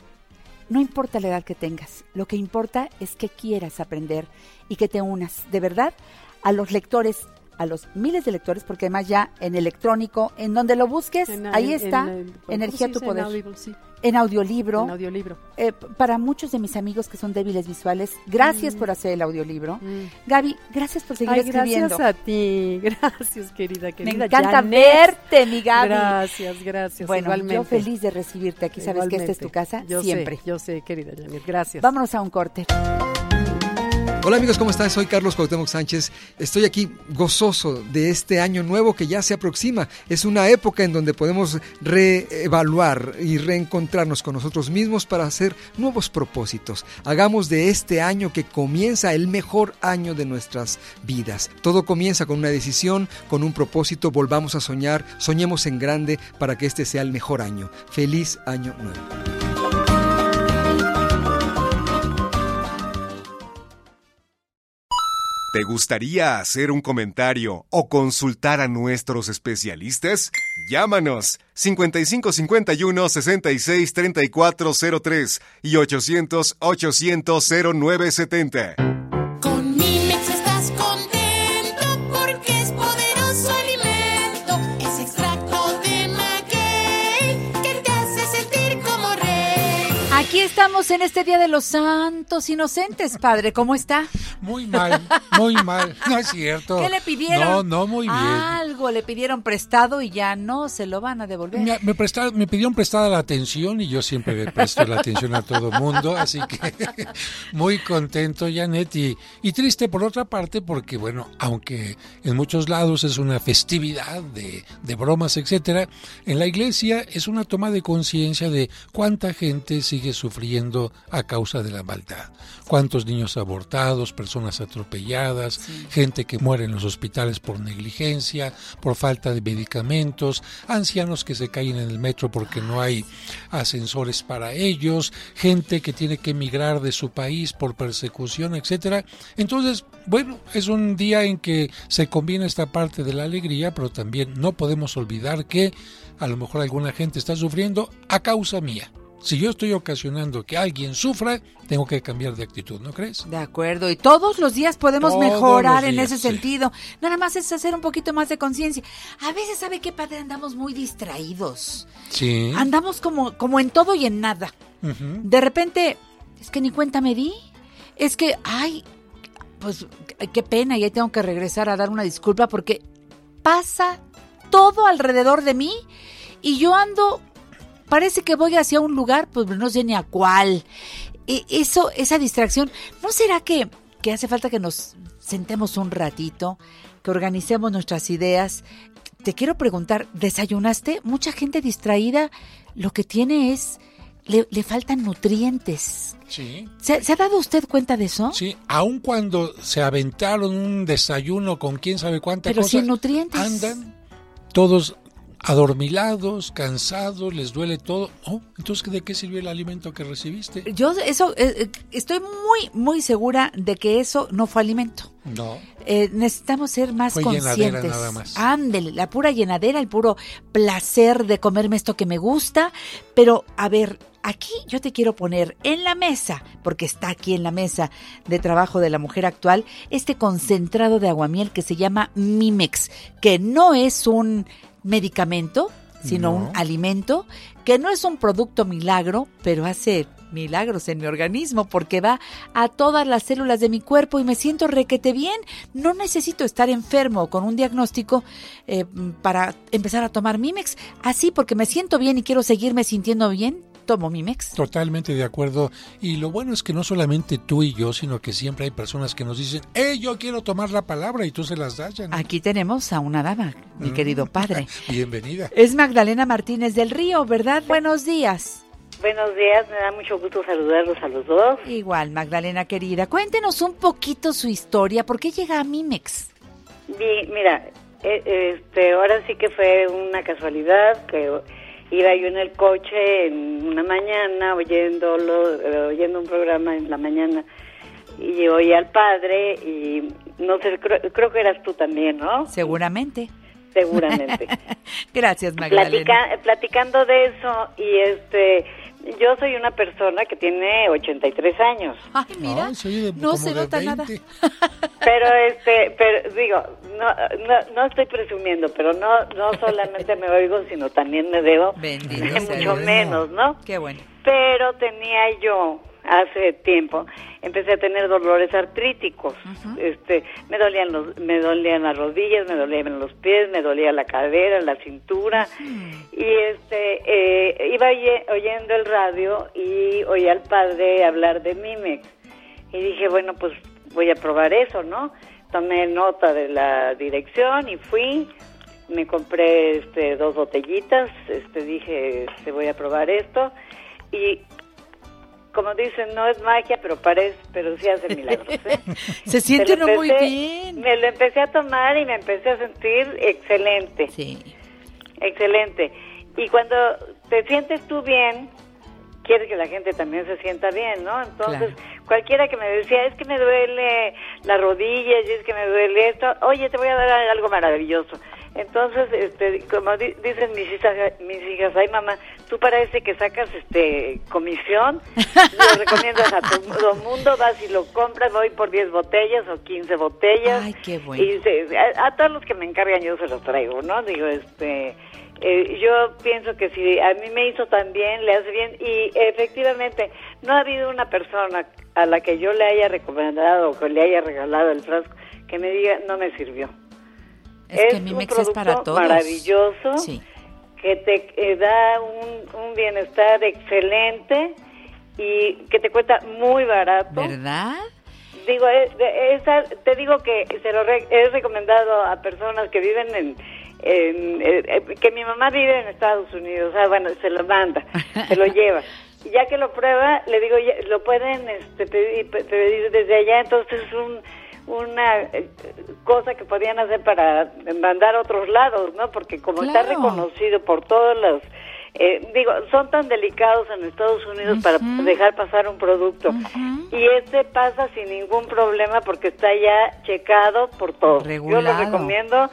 No importa la edad que tengas, lo que importa es que quieras aprender y que te unas de verdad a los lectores, a los miles de lectores, porque además ya en electrónico, en donde lo busques,
En-
ahí
en-
está,
en- ¿cómo
Energía tu poder.
En Audible, sí.
En audiolibro,
En audiolibro.
eh, para muchos de mis amigos que son débiles visuales, gracias por hacer el audiolibro.
Mm.
Gaby, gracias por seguir
Ay,
escribiendo.
gracias a ti. (laughs) Gracias, querida,
Me
querida.
encanta
Janet.
verte, mi Gaby.
Gracias, gracias.
Bueno,
igualmente.
yo feliz de recibirte aquí. Sabes que esta es tu casa
Yo
siempre.
Sé, yo sé, querida Janet. Gracias.
Vámonos a un corte.
Hola amigos, ¿cómo están? Soy Carlos Cuauhtémoc Sánchez. Estoy aquí gozoso de este año nuevo que ya se aproxima. Es una época en donde podemos reevaluar y reencontrarnos con nosotros mismos para hacer nuevos propósitos. Hagamos de este año que comienza el mejor año de nuestras vidas. Todo comienza con una decisión, con un propósito. Volvamos a soñar, soñemos en grande para que este sea el mejor año. Feliz año nuevo.
¿Te gustaría hacer un comentario o consultar a nuestros especialistas? Llámanos 5551 66 3403 y 800 800 0970.
Estamos en este Día de los Santos Inocentes, padre. ¿Cómo está?
Muy mal, muy mal. No es cierto.
¿Qué le pidieron?
No, no, muy bien.
Algo le pidieron prestado y ya no se lo van a devolver.
Me, me, prestaron- me pidieron prestada la atención y yo siempre le presto la atención a todo mundo, así que (laughs) muy contento, Janet, y, y triste por otra parte porque, bueno, aunque en muchos lados es una festividad de, de bromas, etcétera, en la iglesia es una toma de conciencia de cuánta gente sigue sufriendo a causa de la maldad. Cuántos niños abortados, personas atropelladas, gente que muere en los hospitales por negligencia, por falta de medicamentos, ancianos que se caen en el metro porque no hay ascensores para ellos, gente que tiene que emigrar de su país por persecución, etcétera. Entonces, bueno, es un día en que se combina esta parte de la alegría, pero también no podemos olvidar que a lo mejor alguna gente está sufriendo a causa mía. Si yo estoy ocasionando que alguien sufra, tengo que cambiar de actitud, ¿no crees?
De acuerdo, y todos los días podemos
Todos
mejorar en ese
sí.
sentido. Nada más es hacer un poquito más de conciencia. A veces, ¿sabe qué, padre? Andamos muy distraídos.
Sí.
Andamos como, como en todo y en nada. De repente, es que ni cuenta me di. Es que, ay, pues qué- qué pena, y ahí tengo que regresar a dar una disculpa porque pasa todo alrededor de mí y yo ando, parece que voy hacia un lugar, pues no sé ni a cuál. E- Eso, esa distracción, ¿no será que, que hace falta que nos sentemos un ratito, que organicemos nuestras ideas? Te quiero preguntar, ¿desayunaste? Mucha gente distraída lo que tiene es, le, le faltan nutrientes.
Sí.
¿Se, se ha dado usted cuenta de eso?
Sí, aun cuando se aventaron un desayuno con quién sabe cuánta
Pero
cosa,
sin nutrientes.
andan todos adormilados, cansados, les duele todo. Oh, entonces ¿de qué sirvió el alimento que recibiste?
Yo eso eh, eh, estoy muy muy segura de que eso no fue alimento.
No.
Eh, necesitamos ser más
Fue
conscientes.
nada más.
Ándele, la pura llenadera, el puro placer de comerme esto que me gusta. Pero, a ver, aquí yo te quiero poner en la mesa, porque está aquí en la mesa de trabajo de la mujer actual, este concentrado de aguamiel que se llama Mimex, que no es un medicamento, sino un alimento, que no es un producto milagro, pero hace milagros en mi organismo porque va a todas las células de mi cuerpo y me siento requete bien. No necesito estar enfermo con un diagnóstico eh, para empezar a tomar Mimex. Así porque me siento bien y quiero seguirme sintiendo bien, tomo Mimex.
Totalmente de acuerdo. Y lo bueno es que no solamente tú y yo, sino que siempre hay personas que nos dicen, ¡eh, yo quiero tomar la palabra! Y tú se las das.
Aquí tenemos a una dama, mi querido padre. (laughs)
Bienvenida.
Es Magdalena Martínez del Río, ¿verdad? Buenos días.
Buenos días, me da mucho gusto saludarlos a los dos.
Igual, Magdalena querida, cuéntenos un poquito su historia. ¿Por qué llega a Mimex?
Vi- mira, eh, este, ahora sí que fue una casualidad que iba yo en el coche en una mañana oyéndolo, eh, oyendo un programa en la mañana y oí al padre y no sé, creo, creo que eras tú también, ¿no?
Seguramente.
Seguramente. (laughs)
Gracias, Magdalena.
Platica- platicando de eso y este, yo soy una persona que tiene 83 años.
Ay, mira,
oye de-
no se nota nada.
20. (laughs)
Pero este, pero digo, no, no, no estoy presumiendo, pero no, no solamente me oigo, sino también me debo,
Bendito (laughs)
mucho menos, ¿no?
Qué bueno.
Pero tenía yo hace tiempo empecé a tener dolores artríticos. Este, me dolían los me dolían las rodillas, me dolían los pies, me dolía la cadera, la cintura. Y este eh, iba oye- oyendo el radio y oí al padre hablar de Mimex. Y dije, bueno, pues voy a probar eso, ¿no? Tomé nota de la dirección y fui, me compré este dos botellitas, este dije, este voy a probar esto y como dicen, no es magia, pero parece, pero sí hace milagros. ¿eh? (laughs)
Se siente uno muy bien.
Me lo empecé a tomar y me empecé a sentir excelente.
Sí.
Excelente. Y cuando te sientes tú bien, quieres que la gente también se sienta bien, ¿no? Entonces, cualquiera que me decía, es que me duele la rodilla, y es que me duele esto, oye, te voy a dar algo maravilloso. Entonces, este, como di- dicen mis hijas, mis hijas, ay mamá, tú parece que sacas este comisión, (laughs) lo recomiendas a to- todo el mundo, vas y lo compras, voy por 10 botellas o 15 botellas.
Ay, qué bueno.
Y se- a, a todos los que me encargan yo se los traigo, ¿no? Digo, este, eh, yo pienso que si a mí me hizo tan bien, le hace bien. Y efectivamente, no ha habido una persona a la que yo le haya recomendado o que le haya regalado el frasco que me diga, no me sirvió.
Es, que
un
Mimex es
producto
para todos.
maravilloso
Sí.
Que te eh, da un, un bienestar excelente y que te cuesta muy barato.
¿Verdad?
Digo, es- de- esa- te digo que se lo re- he recomendado a personas que viven en, en- eh, eh, que mi mamá vive en Estados Unidos, o sea, bueno, se lo manda, se lo lleva. Y (laughs) ya que lo prueba, le digo, ya- lo pueden este, pedir, pe- pedir desde allá, entonces es un, una eh, cosa que podían hacer para mandar a otros lados, ¿no? Porque como está reconocido por todos los... eh, digo, son tan delicados en Estados Unidos para dejar pasar un producto. Y este pasa sin ningún problema porque está ya checado por todos. Yo lo recomiendo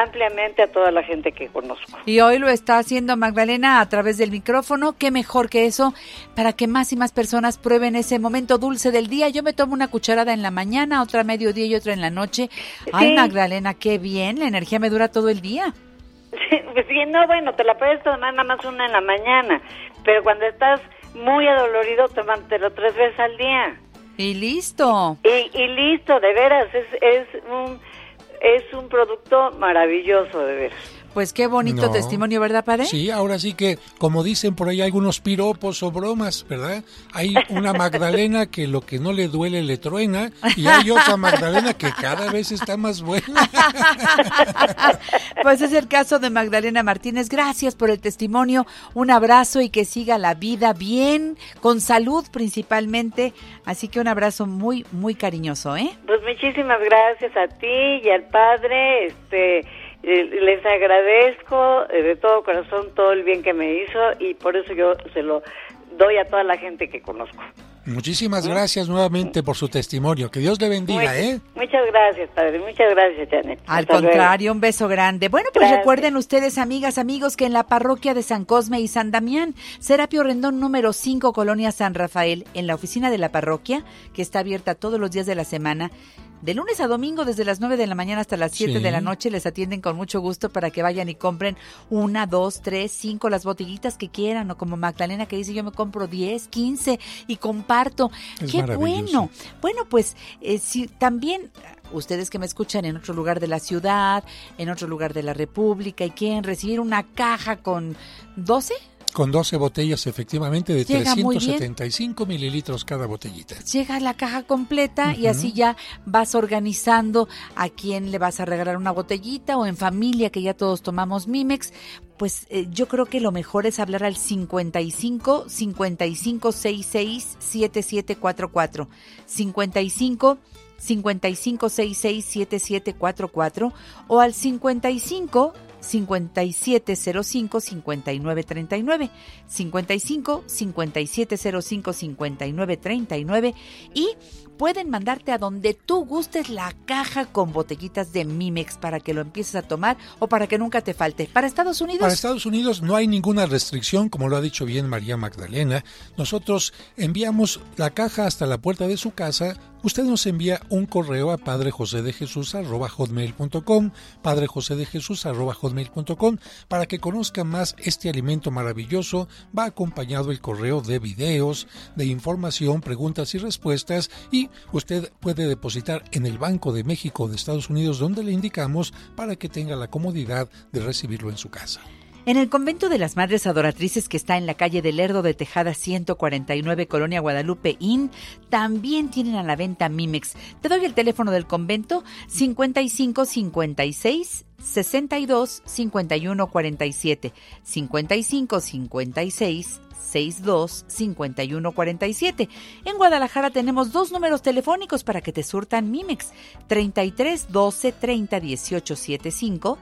ampliamente a toda la gente que conozco.
Y hoy lo está haciendo Magdalena a través del micrófono. Qué mejor que eso para que más y más personas prueben ese momento dulce del día. Yo me tomo una cucharada en la mañana, otra a mediodía y otra en la noche. Ay. Magdalena, qué bien. La energía me dura todo el día.
Pues sí, no, bueno, te la puedes tomar nada más una en la mañana, pero cuando estás muy adolorido, tómatelo tres veces al día.
Y listo.
Y, y listo, de veras, es, es un es un producto maravilloso, de veras.
Pues qué bonito
No.
testimonio, ¿verdad, padre?
Sí, ahora sí que, como dicen por ahí algunos piropos o bromas, ¿verdad? Hay una Magdalena que lo que no le duele le truena y hay otra Magdalena que cada vez está más buena.
Pues es el caso de Magdalena Martínez. Gracias por el testimonio. Un abrazo y que siga la vida bien, con salud principalmente. Así que un abrazo muy, muy cariñoso, ¿eh?
Pues muchísimas gracias a ti y al padre, este les agradezco eh, de todo corazón todo el bien que me hizo y por eso yo se lo doy a toda la gente que conozco.
Muchísimas gracias nuevamente por su testimonio. Que Dios le bendiga,
Muy-
¿eh?
Muchas gracias, padre. Muchas gracias, Janet.
Al
Hasta luego.
contrario, un beso grande. Bueno, pues
Gracias.
recuerden ustedes, amigas, amigos, que en la parroquia de San Cosme y San Damián, Serapio Rendón número 5, Colonia San Rafael, en la oficina de la parroquia, que está abierta todos los días de la semana, de lunes a domingo, desde las 9 de la mañana hasta las 7
Sí.
de la noche, les atienden con mucho gusto para que vayan y compren una, dos, tres, cinco, las botellitas que quieran, o como Magdalena que dice, yo me compro 10, 15 y comparto.
Es
¡Qué bueno! Bueno, pues eh, si también ustedes que me escuchan en otro lugar de la ciudad, en otro lugar de la República y quieren recibir una caja con 12,
Con 12 botellas efectivamente de
Llega muy bien.
375 mililitros cada botellita.
llega la caja completa y así ya vas organizando a quién le vas a regalar una botellita o en familia que ya todos tomamos Mimex. Pues eh, yo creo que lo mejor es hablar al 55 55 66 7744. 55 5566 7744 o al 55 5705 5939 55 5705 5939 y pueden mandarte a donde tú gustes la caja con botellitas de Mimex para que lo empieces a tomar o para que nunca te falte. Para Estados Unidos
Para Estados Unidos no hay ninguna restricción, como lo ha dicho bien María Magdalena. Nosotros enviamos la caja hasta la puerta de su casa. Usted nos envía un correo a padrejosedejesús.com, padrejosedejesús.com, para que conozca más este alimento maravilloso. Va acompañado el correo de videos, de información, preguntas y respuestas y usted puede depositar en el Banco de México de Estados Unidos donde le indicamos para que tenga la comodidad de recibirlo en su casa.
En el convento de las Madres Adoratrices que está en la calle del Lerdo de Tejada 149, Colonia Guadalupe Inn, también tienen a la venta Mimex. Te doy el teléfono del convento 55 56 62 51 47 55 56 62 51 47. En Guadalajara tenemos dos números telefónicos para que te surtan Mimex 33 12 30 18 75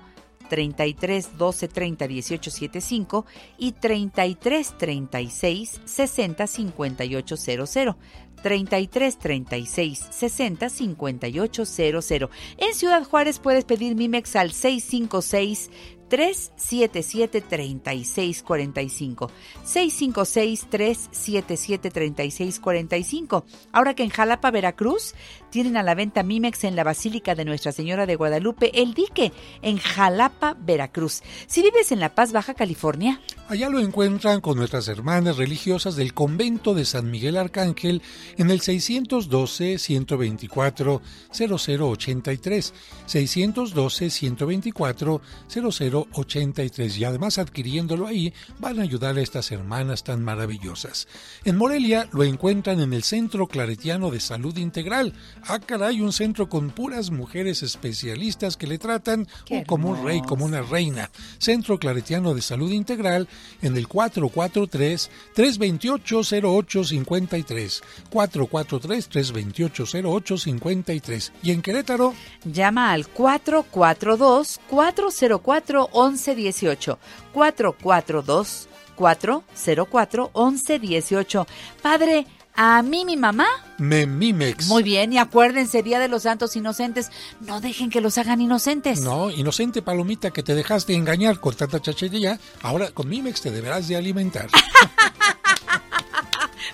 33 12 30 18 75 y 33 36 60 58 00. 33 36 60 58 00. En Ciudad Juárez puedes pedir Mimex al 656 377 3645 656 377 3645 Ahora que en Jalapa, Veracruz, tienen a la venta Mimex en la Basílica de Nuestra Señora de Guadalupe, El Dique, en Jalapa, Veracruz. Si vives en La Paz, Baja California,
Allá lo encuentran con nuestras hermanas religiosas del convento de San Miguel Arcángel en el 612-124-0083. 612-124-0083. Y además adquiriéndolo ahí van a ayudar a estas hermanas tan maravillosas. En Morelia lo encuentran en el Centro Claretiano de Salud Integral. Ah, caray, un centro con puras mujeres especialistas que le tratan
Qué
como un rey, como una reina. Centro Claretiano de Salud Integral en el 443-328-0853. 443-328-0853. Y en Querétaro,
llama al 442-404-1118. 442-404-1118. Padre, a mí mi mamá.
Memimex.
Muy bien, y acuérdense, Día de los Santos Inocentes, no dejen que los hagan inocentes.
No, inocente palomita que te dejaste engañar con tanta chachería, ahora con Mimex te deberás de alimentar. (laughs)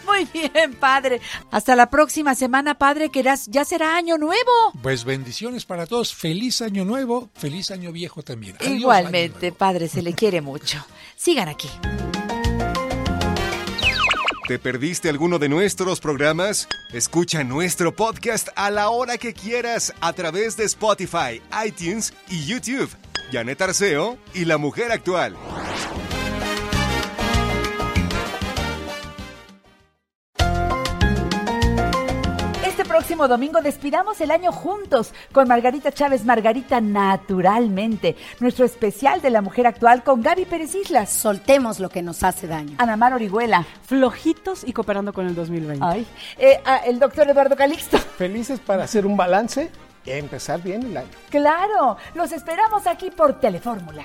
Muy bien, padre. Hasta la próxima semana, padre, que ya será año nuevo.
Pues bendiciones para todos, feliz año nuevo, feliz año viejo también. Adiós, año
Igualmente,
nuevo.
padre, se le quiere mucho. Sigan aquí.
¿Te perdiste alguno de nuestros programas? Escucha nuestro podcast a la hora que quieras a través de Spotify, iTunes y YouTube. Janet Arceo y la mujer actual.
Próximo domingo despidamos el año juntos con Margarita Chávez, Margarita Naturalmente, nuestro especial de la mujer actual con Gaby Pérez Islas,
Soltemos lo que nos hace daño.
Ana Mar Orihuela,
flojitos y cooperando con el 2020.
ay, eh, ah, el doctor Eduardo Calixto.
Felices para hacer un balance y empezar bien el año.
Claro, los esperamos aquí por Telefórmula.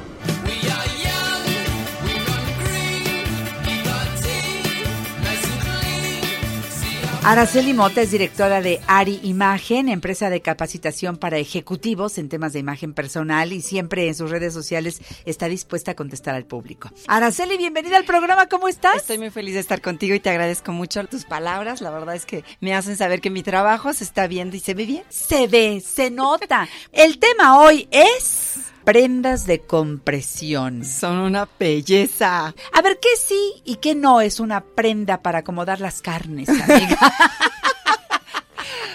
Araceli Mota es directora de Ari Imagen, empresa de capacitación para ejecutivos en temas de imagen personal y siempre en sus redes sociales está dispuesta a contestar al público. Araceli, bienvenida al programa, ¿cómo estás?
Estoy muy feliz de estar contigo y te agradezco mucho tus palabras. La verdad es que me hacen saber que mi trabajo se está viendo y se ve bien.
Se ve, se nota. El tema hoy es prendas de compresión.
Son una belleza.
A ver, ¿qué sí y qué no es una prenda para acomodar las carnes, amiga? (laughs)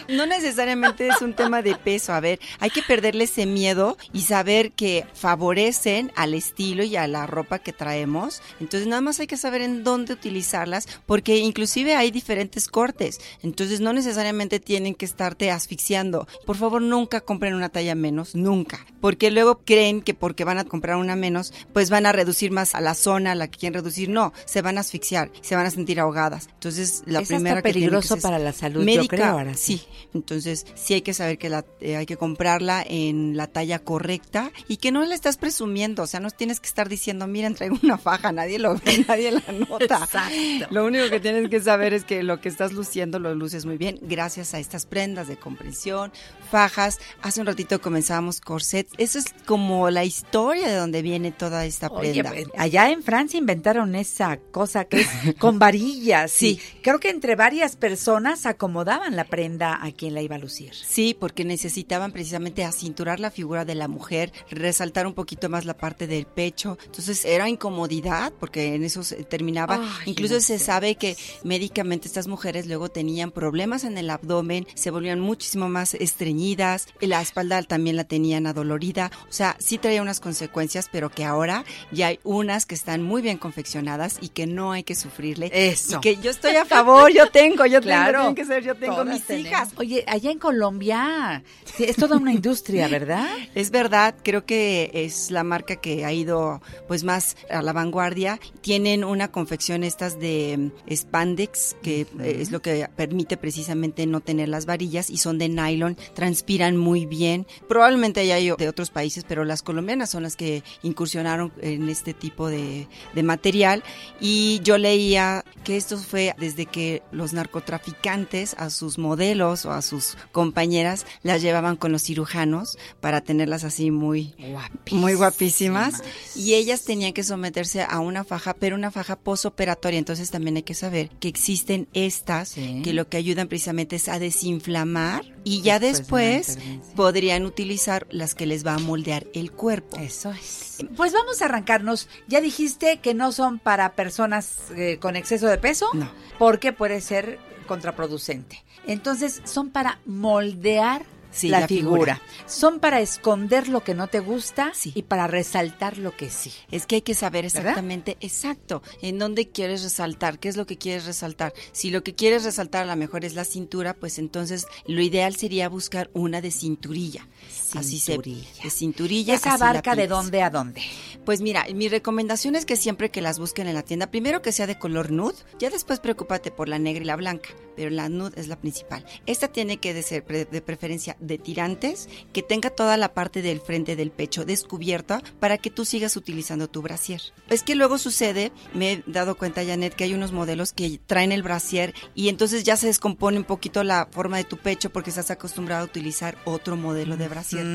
No necesariamente es un tema de peso. A ver, hay que perderle ese miedo y saber que favorecen al estilo y a la ropa que traemos. Entonces nada más hay que saber en dónde utilizarlas porque inclusive hay diferentes cortes. Entonces no necesariamente tienen que estarte asfixiando. Por favor, nunca compren una talla menos, nunca. Porque luego creen que porque van a comprar una menos, pues van a reducir más a la zona a la que quieren reducir. No, se van a asfixiar, se van a sentir ahogadas. Entonces la
Es
primera
hasta
que que
peligroso
es
para la salud, yo
médica,
creo, ahora
sí. Entonces, sí hay que saber que la, eh, hay que comprarla en la talla correcta y que no la estás presumiendo. O sea, no tienes que estar diciendo, miren, traigo una faja, nadie lo ve, (laughs) nadie la nota.
Exacto.
Lo único que tienes que saber es que lo que estás luciendo lo luces muy bien gracias a estas prendas de comprensión, fajas. Hace un ratito comenzábamos corsets. Eso es como la historia de donde viene toda esta
Oye,
prenda.
pues, allá en Francia inventaron esa cosa que es con varillas.
Sí.
y Creo que entre varias personas acomodaban la prenda a quien la iba a lucir.
Sí, porque necesitaban precisamente acinturar la figura de la mujer, resaltar un poquito más la parte del pecho. Entonces era incomodidad porque en eso se terminaba.
Ay,
Incluso
no
se sabe que médicamente estas mujeres luego tenían problemas en el abdomen, se volvían muchísimo más estreñidas, y la espalda también la tenían adolorida. O sea, sí traía unas consecuencias, pero que ahora ya hay unas que están muy bien confeccionadas y que no hay que sufrirle.
Eso.
Y que yo estoy a favor, yo tengo, yo
Claro.
tengo, tienen que ser, yo tengo mis
tenemos.
hijas.
Oye, allá en Colombia es toda una industria, (laughs) ¿verdad?
Es verdad, creo que es la marca que ha ido pues más a la vanguardia. Tienen una confección estas de mm, spandex, que eh, es lo que permite precisamente no tener las varillas y son de nylon, transpiran muy bien. Probablemente haya yo de otros países, pero las colombianas son las que incursionaron en este tipo de, de material. Y yo leía que esto fue desde que los narcotraficantes a sus modelos o a sus compañeras las llevaban con los cirujanos para tenerlas así muy muy guapísimas y ellas tenían que someterse a una faja, pero una faja posoperatoria. Entonces también hay que saber que existen estas que lo que ayudan precisamente es a desinflamar y ya
Después
podrían utilizar las que les va a moldear el cuerpo.
Eso es. Pues vamos a arrancarnos. Ya dijiste que no son para personas eh, con exceso de peso,
No.
porque puede ser contraproducente. Entonces, son para moldear
Sí,
la,
la
figura.
figura.
Son para esconder lo que no te gusta y para resaltar lo que sí.
Es que hay que saber
¿Verdad?
exactamente, exacto, en dónde quieres resaltar, qué es lo que quieres resaltar. Si lo que quieres resaltar a lo mejor es la cintura, pues entonces lo ideal sería buscar una de cinturilla. Así se de cinturilla.
¿Esa abarca de dónde a dónde?
Pues mira, mi recomendación es que siempre que las busquen en la tienda, primero que sea de color nude, ya después preocúpate por la negra y la blanca, pero la nude es la principal. Esta tiene que de ser pre- de preferencia de tirantes, que tenga toda la parte del frente del pecho descubierta para que tú sigas utilizando tu brasier. Es que luego sucede, me he dado cuenta, Janet, que hay unos modelos que traen el brasier y entonces ya se descompone un poquito la forma de tu pecho porque estás acostumbrado a utilizar otro modelo de brasier.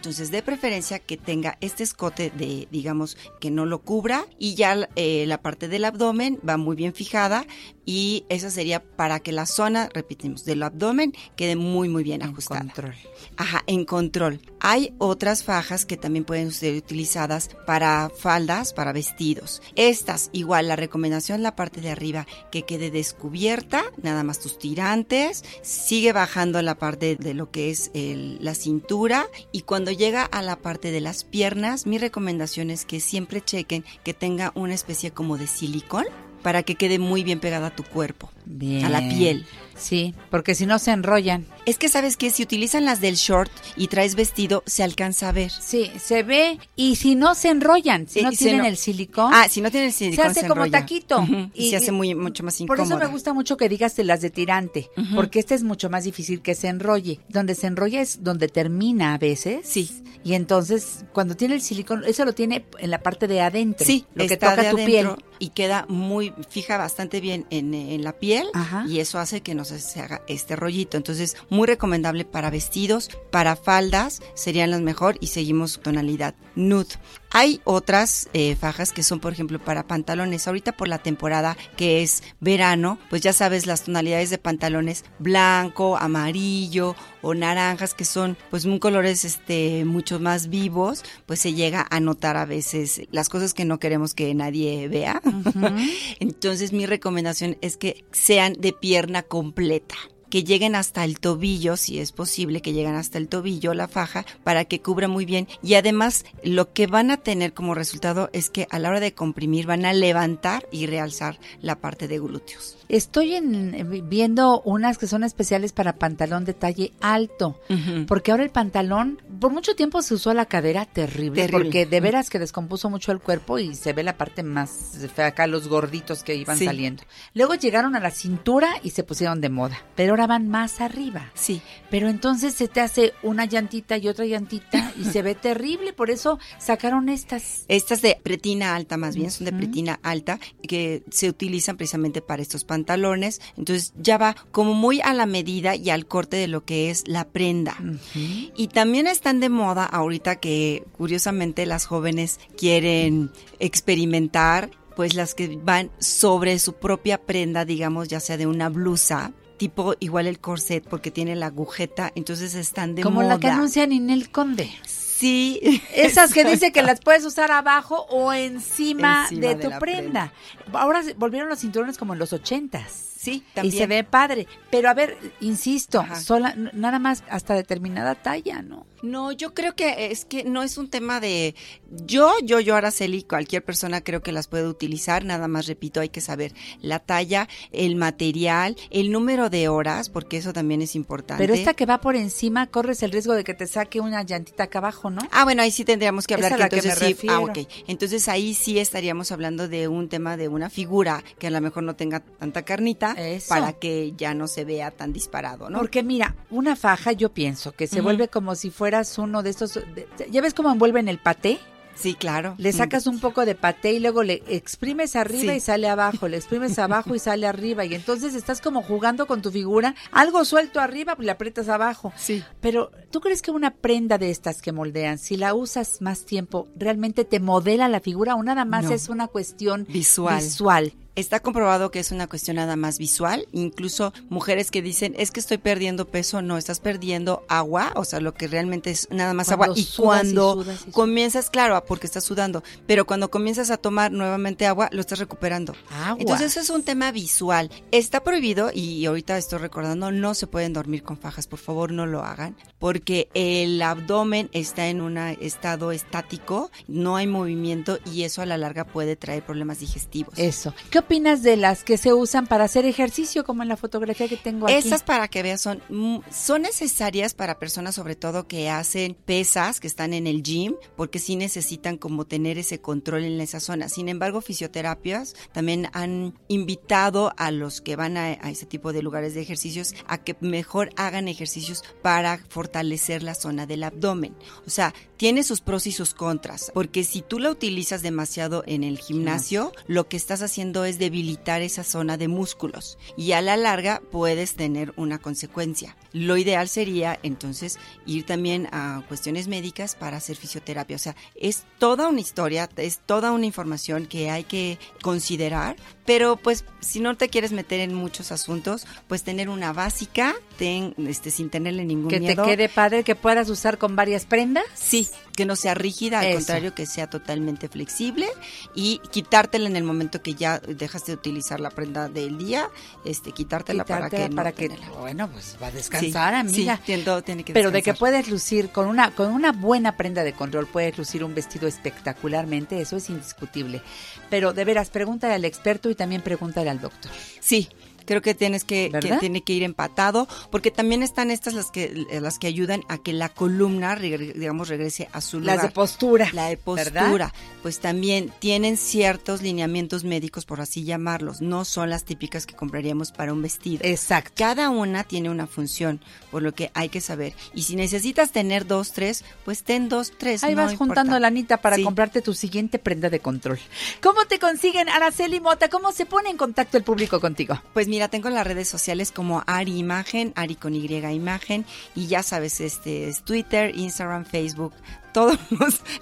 Entonces, de preferencia que tenga este escote de, digamos, que no lo cubra y ya eh, la parte del abdomen va muy bien fijada y esa sería para que la zona, repetimos, del abdomen quede muy, muy bien ajustada.
Control.
Ajá, en control. Hay otras fajas que también pueden ser utilizadas para faldas, para vestidos. Estas, igual, la recomendación la parte de arriba que quede descubierta, nada más tus tirantes, sigue bajando la parte de lo que es el- la cintura y cuando llega a la parte de las piernas, mi recomendación es que siempre chequen que tenga una especie como de silicón para que quede muy bien pegada a tu cuerpo,
Bien.
a la piel.
Sí, porque si no se enrollan.
Es que sabes que si utilizan las del short y traes vestido, se alcanza a ver.
Sí, se ve. Y si no se enrollan, si
Sí,
no
se
tienen
no-
el silicón.
Ah, si no tienen el
se
silicón,
hace
se
como
enrolla.
taquito. (laughs)
Y, se hace muy mucho más
Por
incómodo.
eso me gusta mucho que digas de las de tirante, porque este es mucho más difícil que se enrolle. Donde se enrolla es donde termina a veces.
Sí.
Y entonces, cuando tiene el silicón, eso lo tiene en la parte de adentro.
Sí,
lo que
está
toca
de
tu piel.
y queda muy fija bastante bien en, en la piel
Ajá.
y eso hace que no se, se haga este rollito. Entonces, muy recomendable para vestidos, para faldas, serían las mejor y seguimos tonalidad nude. Hay otras eh, fajas que son, por ejemplo, para pantalones. Ahorita por la temporada que es verano, pues ya sabes las tonalidades de pantalones blanco, amarillo o naranjas que son pues un colores este mucho más vivos, pues se llega a notar a veces las cosas que no queremos que nadie vea. (laughs) Entonces mi recomendación es que sean de pierna completa que lleguen hasta el tobillo, si es posible, que lleguen hasta el tobillo la faja para que cubra muy bien. Y además lo que van a tener como resultado es que a la hora de comprimir van a levantar y realzar la parte de glúteos.
Estoy en- viendo unas que son especiales para pantalón de talle alto, porque ahora el pantalón, por mucho tiempo se usó la cadera terrible,
Terrible.
porque de veras que descompuso mucho el cuerpo y se ve la parte más fea acá, los gorditos que iban
Sí.
saliendo. Luego llegaron a la cintura y se pusieron de moda, pero ahora van más arriba.
Sí.
Pero entonces se te hace una llantita y otra llantita y se ve terrible, por eso sacaron estas.
Estas de pretina alta, más bien, son de pretina alta, que se utilizan precisamente para estos pantalones. Entonces ya va como muy a la medida y al corte de lo que es la prenda. Y también están de moda ahorita que curiosamente las jóvenes quieren experimentar, pues las que van sobre su propia prenda, digamos, ya sea de una blusa. Tipo igual el corset porque tiene la agujeta, entonces están de
como
moda.
la que anuncia Ninel Conde.
Sí.
Esas que dice que las puedes usar abajo o encima,
Encima
de tu
la
prenda. Ahora volvieron los cinturones como en los ochentas.
Sí,
Y
también.
se ve padre. Pero a ver, insisto, sola, nada más hasta determinada talla, ¿no?
No, yo creo que es que no es un tema de yo, yo, yo, Araceli, cualquier persona creo que las puede utilizar, nada más repito, hay que saber la talla, el material, el número de horas, porque eso también es importante.
Pero esta que va por encima, corres el riesgo de que te saque una llantita acá abajo, ¿no?
Ah, bueno, ahí sí tendríamos que hablar
Es a
que
la que
entonces
me
sí, ah, ok. Entonces ahí sí estaríamos hablando de un tema de una figura que a lo mejor no tenga tanta carnita
Eso.
para que ya no se vea tan disparado, ¿no?
Porque mira, una faja yo pienso que se vuelve como si fueras uno de estos, de- ¿ya ves cómo envuelven el paté?
Sí, claro.
Le sacas un poco de paté y luego le exprimes arriba
Sí.
y sale abajo, le exprimes abajo y (laughs) sale arriba y entonces estás como jugando con tu figura, algo suelto arriba, pues le aprietas abajo.
Sí.
Pero ¿tú crees que una prenda de estas que moldean, si la usas más tiempo, realmente te modela la figura o nada más
No.
es una cuestión
Visual.
visual?
Está comprobado que es una cuestión nada más visual, incluso mujeres que dicen, es que estoy perdiendo peso, no, estás perdiendo agua, o sea, lo que realmente es nada más
Cuando
agua. Y cuando
sudas y sudas.
comienzas, claro, porque estás sudando, pero cuando comienzas a tomar nuevamente agua, lo estás recuperando.
Agua.
Entonces eso es un tema visual. Está prohibido, y ahorita estoy recordando, no se pueden dormir con fajas, por favor no lo hagan, porque el abdomen está en un estado estático, no hay movimiento y eso a la larga puede traer problemas digestivos.
Eso. ¿Qué opinas de las que se usan para hacer ejercicio, como en la fotografía que tengo aquí?
Esas para que veas son mm, son necesarias para personas sobre todo que hacen pesas, que están en el gym, porque sí necesitan como tener ese control en esa zona. Sin embargo, fisioterapias también han invitado a los que van a, a ese tipo de lugares de ejercicios a que mejor hagan ejercicios para fortalecer la zona del abdomen. O sea, tiene sus pros y sus contras, porque si tú la utilizas demasiado en el gimnasio, lo que estás haciendo es debilitar esa zona de músculos y a la larga puedes tener una consecuencia. Lo ideal sería entonces ir también a cuestiones médicas para hacer fisioterapia. O sea, es toda una historia, es toda una información que hay que considerar, pero pues si no te quieres meter en muchos asuntos, pues tener una básica, ten, este, sin tenerle ningún
que
miedo.
te quede padre, que puedas usar con varias prendas.
Sí, que no sea rígida, al
Eso.
contrario, que sea totalmente flexible y quitártela en el momento que ya dejas de utilizar la prenda del día, este, quitártela, para que no
para que, bueno, pues va a
Sí,
descansar, amiga.
sí, tiendo- tiene que
Pero de que puedes lucir con una con una buena prenda de control, puedes lucir un vestido espectacularmente, eso es indiscutible. Pero de veras, pregúntale al experto y también pregúntale al doctor.
Sí, creo que tienes que, tiene que ir empatado, porque también están estas las que las que ayudan a que la columna, digamos, regrese a su lugar.
Las de postura.
La de
¿verdad?
postura, pues también tienen ciertos lineamientos médicos, por así llamarlos. No son las típicas que compraríamos para un vestido.
Exacto.
Cada una tiene una función, por lo que hay que saber. Y si necesitas tener dos, tres, pues ten dos, tres.
Ahí
no
vas
importa.
juntando lanita para
Sí.
comprarte tu siguiente prenda de control. ¿Cómo te consiguen, Araceli Mota? ¿Cómo se pone en contacto el público contigo?
Pues mira, tengo las redes sociales como Ari Imagen, Ari con Y Imagen, y ya sabes, este es Twitter, Instagram, Facebook, (laughs) todas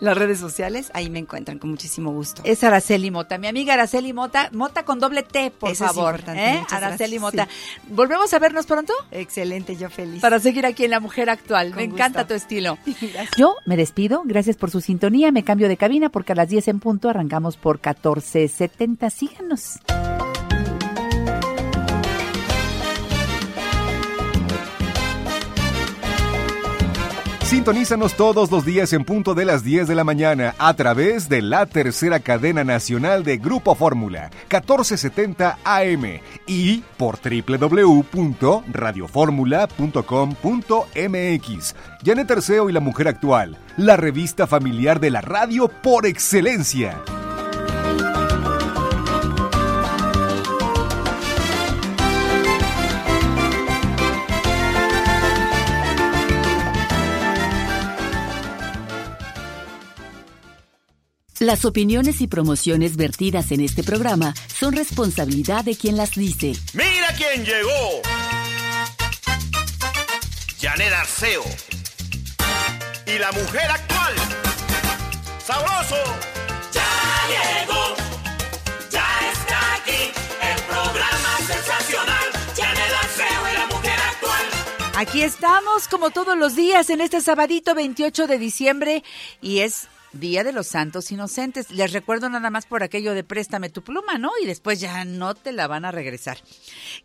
las redes sociales, ahí me encuentran con muchísimo gusto.
Es Araceli Mota, mi amiga Araceli Mota, Mota con doble T, por
Eso es
favor.
importante,
¿eh? Araceli
gracias,
Mota.
sí.
¿Volvemos a vernos pronto?
Excelente, yo feliz.
Para seguir aquí en La Mujer Actual.
Con
me
gusto.
encanta tu estilo. (laughs) Yo me despido, gracias por su sintonía, me cambio de cabina porque a las 10 en punto arrancamos por 1470. Síganos.
Sintonízanos todos los días en punto de las 10 de la mañana a través de la tercera cadena nacional de Grupo Fórmula, 1470 AM y por www.radioformula.com.mx. Janet Terceo y la Mujer Actual, la revista familiar de la radio por excelencia.
Las opiniones y promociones vertidas en este programa son responsabilidad de quien las dice.
Mira quién llegó. Janet Arceo. Y la mujer actual. Sabroso.
Ya llegó, ya está aquí, el programa sensacional, Janet Arceo y la mujer actual.
Aquí estamos como todos los días en este sabadito 28 de diciembre y es Día de los Santos Inocentes. Les recuerdo nada más por aquello de préstame tu pluma, ¿no? Y después ya no te la van a regresar.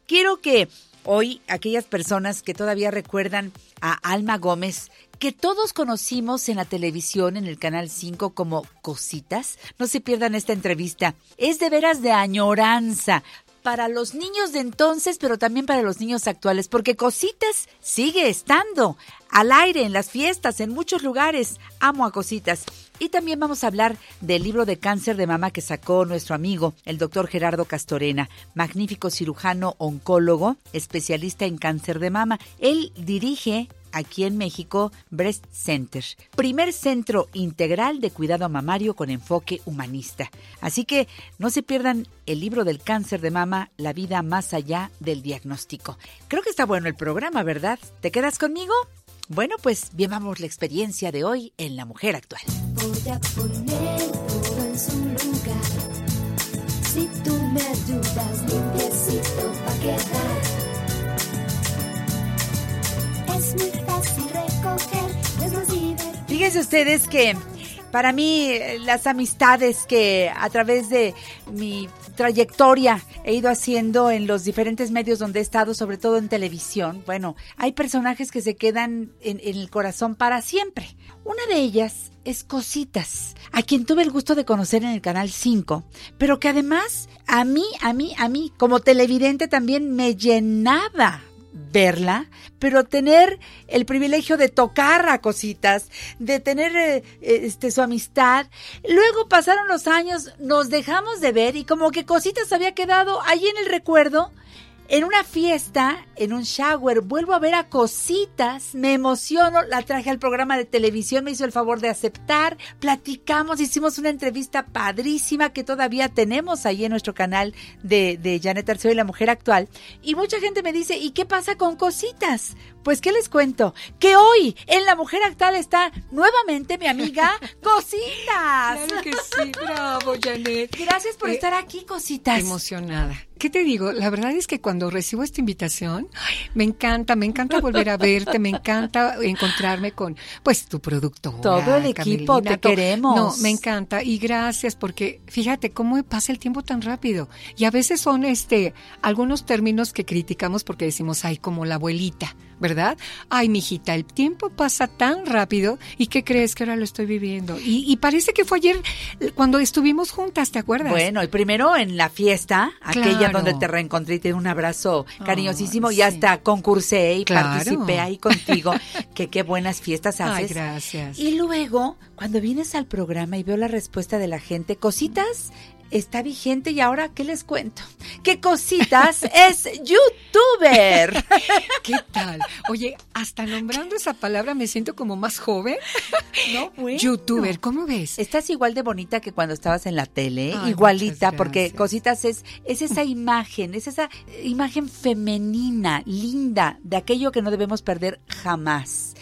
Quiero que hoy aquellas personas que todavía recuerdan a Alma Gómez, que todos conocimos en la televisión en el Canal 5 como Cositas, no se pierdan esta entrevista. Es de veras de añoranza para los niños de entonces, pero también para los niños actuales, porque Cositas sigue estando al aire en las fiestas, en muchos lugares. Amo a Cositas. Y también vamos a hablar del libro de cáncer de mama que sacó nuestro amigo, el doctor Gerardo Castorena, magnífico cirujano oncólogo, especialista en cáncer de mama. Él dirige aquí en México Breast Center, primer centro integral de cuidado mamario con enfoque humanista. Así que no se pierdan el libro del cáncer de mama, La vida más allá del diagnóstico. Creo que está bueno el programa, ¿verdad? ¿Te quedas conmigo? Bueno, pues bien vamos la experiencia de hoy en La Mujer Actual.
Voy a poner todo en su lugar. Si tú me ayudas, limpiecito va a quedar. Es muy fácil recoger, es más divertido.
Fíjense ustedes que para mí eh, las amistades que a través de mi trayectoria he ido haciendo en los diferentes medios donde he estado, sobre todo en televisión, bueno, hay personajes que se quedan en, el corazón para siempre. Una de ellas es Cositas, a quien tuve el gusto de conocer en el Canal 5, pero que además a mí, a mí, a mí, como televidente también me llenaba verla, pero tener el privilegio de tocar a cositas, de tener eh, este su amistad. Luego pasaron los años, nos dejamos de ver y como que cositas había quedado ahí en el recuerdo. En una fiesta, en un shower, vuelvo a ver a cositas, me emociono, la traje al programa de televisión, me hizo el favor de aceptar, platicamos, hicimos una entrevista padrísima que todavía tenemos ahí en nuestro canal de, de Janet Arceo y la Mujer Actual. Y mucha gente me dice, ¿y qué pasa con cositas? Pues, ¿qué les cuento? Que hoy en La Mujer Actual está nuevamente mi amiga (laughs) Cositas.
Claro que sí, bravo, Janet.
Gracias por
Eh,
estar aquí, Cositas.
Emocionada. ¿Qué te digo? La verdad es que cuando recibo esta invitación, ay, me encanta, me encanta volver a verte, me encanta encontrarme con, pues, tu productora.
Todo el equipo, te queremos.
No, me encanta y gracias porque fíjate cómo pasa el tiempo tan rápido. Y a veces son, este, algunos términos que criticamos porque decimos, ay, como la abuelita, ¿verdad? Ay, mijita, el tiempo pasa tan rápido y ¿qué crees que ahora lo estoy viviendo? Y, y parece que fue ayer cuando estuvimos juntas, ¿te acuerdas?
Bueno, y primero en la fiesta, aquella donde te reencontré y te di un abrazo cariñosísimo
Ay,
y hasta concursé y
Claro.
participé ahí contigo. (laughs) que qué buenas fiestas
Ay,
haces.
gracias.
Y luego, cuando vienes al programa y veo la respuesta de la gente, cositas está vigente y ahora, ¿qué les cuento? Que Cositas (laughs) es youtuber. (laughs)
¿Qué tal? Oye, hasta nombrando esa palabra me siento como más joven. (laughs)
No, bueno.
Youtuber, ¿cómo ves?
Estás igual de bonita que cuando estabas en la tele,
Ay,
igualita, porque. Cositas es, es esa imagen, es esa imagen femenina, linda, de aquello que no debemos perder jamás.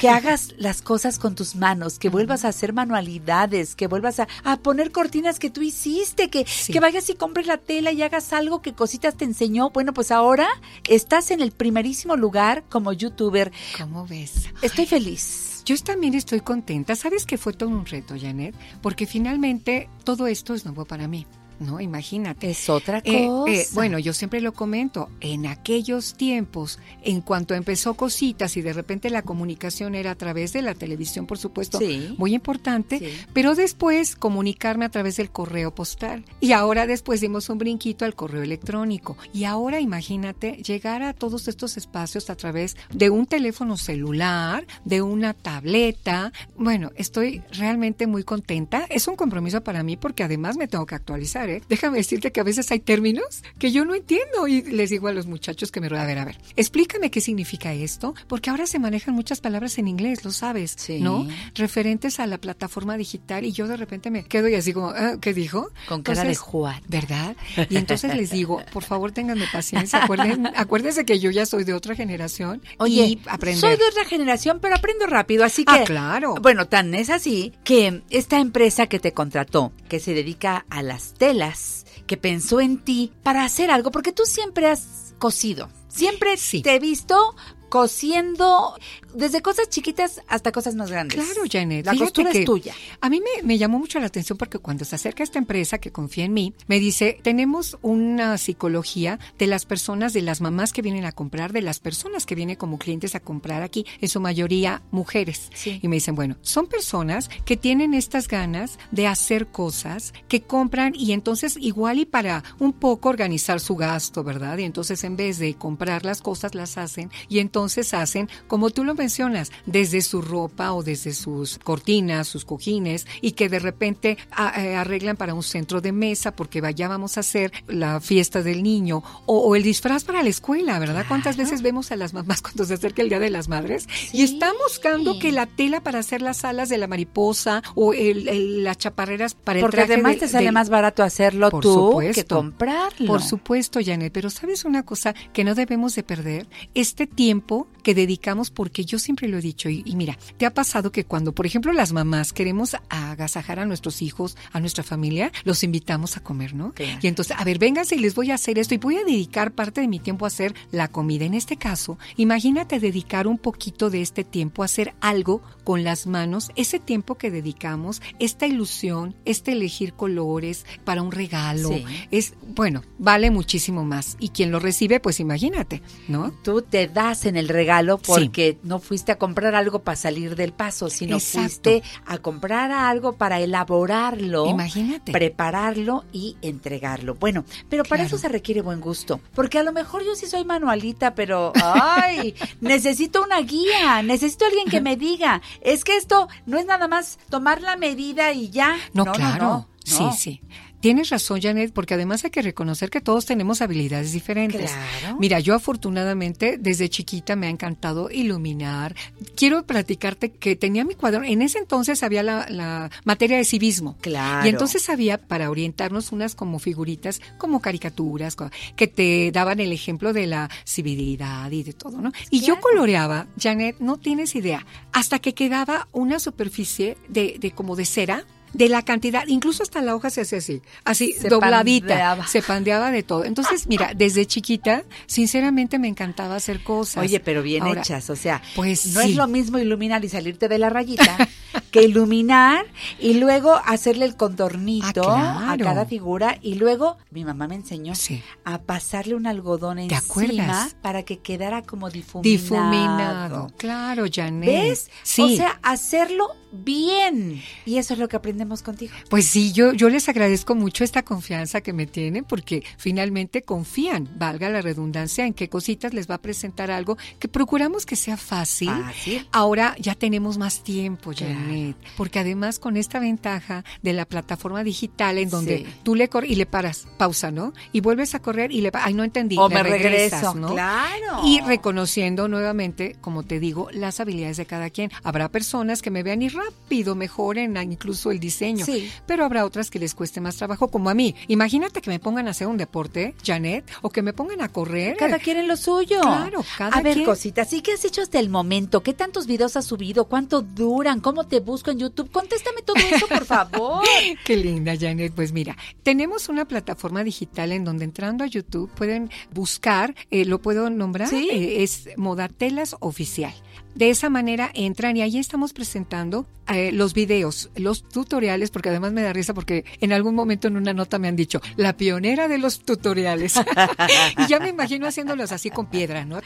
Que hagas las cosas con tus manos, que vuelvas a hacer manualidades, que vuelvas a, a poner cortinas que tú hiciste, que, que vayas y compres la tela y hagas algo que Cositas te enseñó. Bueno, pues ahora estás en el primerísimo lugar como youtuber.
¿Cómo ves?
Estoy feliz.
Yo también estoy contenta. ¿Sabes que fue todo un reto, Janet? Porque finalmente todo esto es nuevo para mí. No, imagínate.
Es otra
Eh,
cosa.
eh, bueno, yo siempre lo comento, en aquellos tiempos, en cuanto empezó cositas y de repente la comunicación era a través de la televisión, por supuesto,
Sí.
muy importante, pero después comunicarme a través del correo postal. Y ahora después dimos un brinquito al correo electrónico. Y ahora imagínate llegar a todos estos espacios a través de un teléfono celular, de una tableta. Bueno, estoy realmente muy contenta. Es un compromiso para mí porque además me tengo que actualizar. ¿eh? Déjame decirte que a veces hay términos que yo no entiendo y les digo a los muchachos que me rodean, a ver, a ver, explícame qué significa esto, porque ahora se manejan muchas palabras en inglés, lo sabes,
Sí.
¿no? Referentes a la plataforma digital y yo de repente me quedo y así como, "Ah, ¿qué dijo?
Con cara de Juan.
¿Verdad? (laughs) Y entonces les digo, por favor, ténganme paciencia, acuérdense, (laughs) acuérdense que yo ya soy de otra generación
Oye,
y aprender.
soy de otra generación, pero aprendo rápido, así que...
Ah, claro.
Bueno, tan es así que esta empresa que te contrató, que se dedica a las telas, que pensó en ti para hacer algo, porque tú siempre has cosido, siempre te he visto cosiendo desde cosas chiquitas hasta cosas más grandes.
Claro, Janet.
La costura
que
es tuya.
A mí me, me llamó mucho la atención porque cuando se acerca esta empresa que confía en mí, me dice, tenemos una psicología de las personas, de las mamás que vienen a comprar, de las personas que vienen como clientes a comprar aquí, en su mayoría mujeres. Y me dicen, bueno, son personas que tienen estas ganas de hacer cosas, que compran y entonces igual y para un poco organizar su gasto, ¿verdad? Y entonces en vez de comprar las cosas, las hacen y entonces hacen, como tú lo mencionas, desde su ropa o desde sus cortinas, sus cojines y que de repente eh, arreglan para un centro de mesa porque vaya vamos a hacer la fiesta del niño o, o el disfraz para la escuela, ¿verdad? ¿Cuántas veces vemos a las mamás (laughs) cuando se acerca el Día de las Madres y están buscando que la tela para hacer las alas de la mariposa o el- el- las chaparreras para
Porque
el traje
además
de-
te sale
del-
más barato hacerlo
Por
tú
supuesto.
que comprarlo.
Por supuesto, Janet, pero ¿sabes una cosa que no debemos de perder? Este tiempo que dedicamos, porque yo siempre lo he dicho, y, y mira, ¿te ha pasado que cuando, por ejemplo, las mamás queremos agasajar a nuestros hijos, a nuestra familia, los invitamos a comer, ¿no? Y entonces, a ver, vénganse y les voy a hacer esto y voy a dedicar parte de mi tiempo a hacer la comida. En este caso, imagínate dedicar un poquito de este tiempo a hacer algo con las manos, ese tiempo que dedicamos, esta ilusión, este elegir colores para un regalo,
Sí.
es, bueno, vale muchísimo más. Y quien lo recibe, pues imagínate, ¿no?
Tú te das en el regalo porque no fuiste a comprar algo para salir del paso, sino
Exacto.
fuiste a comprar algo para elaborarlo,
Imagínate.
prepararlo y entregarlo. Bueno, pero para eso se requiere buen gusto, porque a lo mejor yo sí soy manualita, pero ay, (laughs) necesito una guía, necesito alguien que me diga, es que esto no es nada más tomar la medida y ya.
No,
no,
claro.
no,
Sí, sí. Tienes razón, Janet, porque además hay que reconocer que todos tenemos habilidades diferentes.
Claro.
Mira, yo afortunadamente desde chiquita me ha encantado iluminar. Quiero platicarte que tenía mi cuadro. En ese entonces había la, la materia de civismo.
Claro.
Y entonces había para orientarnos unas como figuritas, como caricaturas, que te daban el ejemplo de la civilidad y de todo, ¿no? Y yo coloreaba, Janet, no tienes idea, hasta que quedaba una superficie de, de como de cera de la cantidad, incluso hasta la hoja se hace así, así
Se
dobladita,
pandeaba.
se pandeaba de todo. Entonces, mira, desde chiquita, sinceramente me encantaba hacer cosas.
Oye, pero bien
Ahora,
hechas, o sea,
pues
no
sí.
es lo mismo iluminar y salirte de la rayita (laughs) que iluminar y luego hacerle el contornito
Ah,
a cada figura y luego mi mamá me enseñó a pasarle un algodón encima
acuerdas?
para que quedara como difuminado.
Difuminado. Claro, Janet.
¿Ves?
Sí.
O sea, hacerlo bien. Y eso es lo que aprendemos contigo.
Pues sí, yo, yo les agradezco mucho esta confianza que me tienen porque finalmente confían, valga la redundancia, en qué cositas les va a presentar algo que procuramos que sea fácil.
Fácil.
Ahora ya tenemos más tiempo, Janet, porque además con esta ventaja de la plataforma digital en donde
Sí.
tú le corres y le paras, pausa, ¿no? Y vuelves a correr y le ay no entendí,
O
le
me
regresas,
regreso,
¿no?
claro.
Y reconociendo nuevamente, como te digo, las habilidades de cada quien. Habrá personas que me vean y rápido mejoren incluso el diseño,
Sí.
pero habrá otras que les cueste más trabajo, como a mí. Imagínate que me pongan a hacer un deporte, Janet, o que me pongan a correr.
Cada quien en lo suyo.
Claro, cada
A ver,
quien.
cositas, ¿y qué has hecho hasta el momento? ¿Qué tantos videos has subido? ¿Cuánto duran? ¿Cómo te busco en YouTube? Contéstame todo eso, por favor. (laughs)
Qué linda, Janet. Pues mira, tenemos una plataforma digital en donde entrando a YouTube pueden buscar, eh, lo puedo nombrar,
Sí.
Eh, es Modatelas Oficial. De esa manera entran y ahí estamos presentando eh, los videos, los tutoriales, porque además me da risa porque en algún momento en una nota me han dicho, la pionera de los tutoriales. (laughs) y ya me imagino haciéndolos así con piedra, ¿no?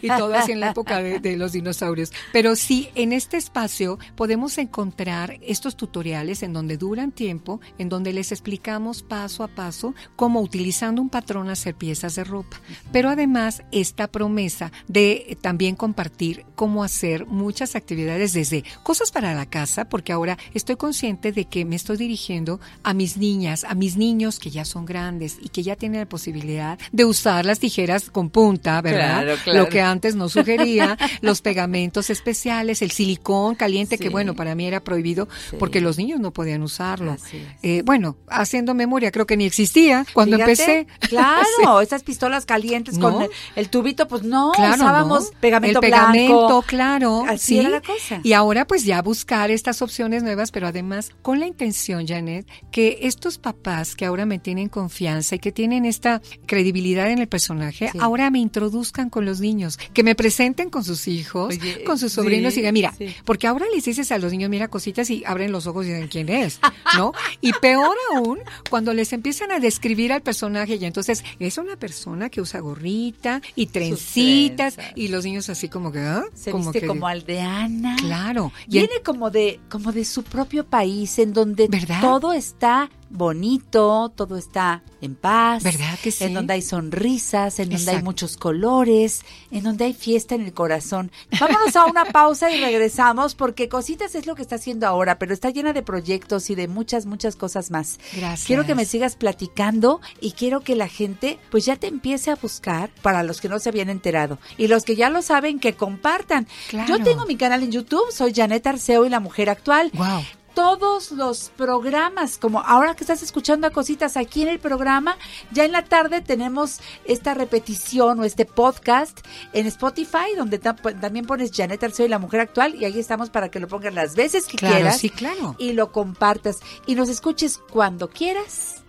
y todo así en la época de, de los dinosaurios. Pero sí, en este espacio podemos encontrar estos tutoriales en donde duran tiempo, en donde les explicamos paso a paso cómo utilizando un patrón hacer piezas de ropa. Pero además esta promesa de también compartir cómo hacer muchas actividades desde cosas para la casa, porque ahora estoy consciente de que me estoy dirigiendo a mis niñas, a mis niños que ya son grandes y que ya tienen la posibilidad de usar las tijeras con punta, ¿verdad?
Claro, claro.
Lo que antes no sugería, (laughs) los pegamentos especiales, el silicón caliente, que bueno, para mí era prohibido
Sí.
porque los niños no podían usarlo. Eh, bueno, haciendo memoria, creo que ni existía cuando
Fíjate,
empecé.
Claro, (laughs) esas pistolas calientes
¿No?
con el, el tubito, pues no,
Claro,
usábamos
¿no?
pegamento
el pegamento, claro.
Así
sí.
era la cosa.
Y ahora pues ya buscar estas opciones nuevas, pero además con la intención, Janet, que estos papás que ahora me tienen confianza y que tienen esta credibilidad en el personaje,
Sí.
ahora me introduzcan con los niños, que me presenten con sus hijos,
Oye,
con sus sobrinos
sí,
y digan, mira, porque ahora les dices a los niños, mira cositas y abren los ojos y dicen quién es, ¿no? Y peor aún, cuando les empiezan a describir al personaje y entonces es una persona que usa gorrita y trencitas y los niños así como que, ¿ah?
Se
como
viste
que-
como aldeana.
Claro. Y en-
Viene como de, como de su propio país, en donde todo está bonito, todo está en paz.
¿Verdad que sí?
En donde hay sonrisas, en donde hay muchos colores, en donde hay fiesta en el corazón. Vámonos a una pausa y regresamos, porque Cositas es lo que está haciendo ahora, pero está llena de proyectos y de muchas, muchas cosas más.
Gracias.
Quiero que me sigas platicando y quiero que la gente pues ya te empiece a buscar para los que no se habían enterado. Y los que ya lo saben, que compartan.
Claro.
Yo tengo mi canal en YouTube, soy Janet Arceo y la mujer actual.
Wow.
Todos los programas, como ahora que estás escuchando a cositas aquí en el programa, ya en la tarde tenemos esta repetición o este podcast en Spotify, donde ta- también pones Janet Arceo y la mujer actual, y ahí estamos para que lo pongas las veces que
Claro,
quieras
sí, claro.
y lo compartas y nos escuches cuando quieras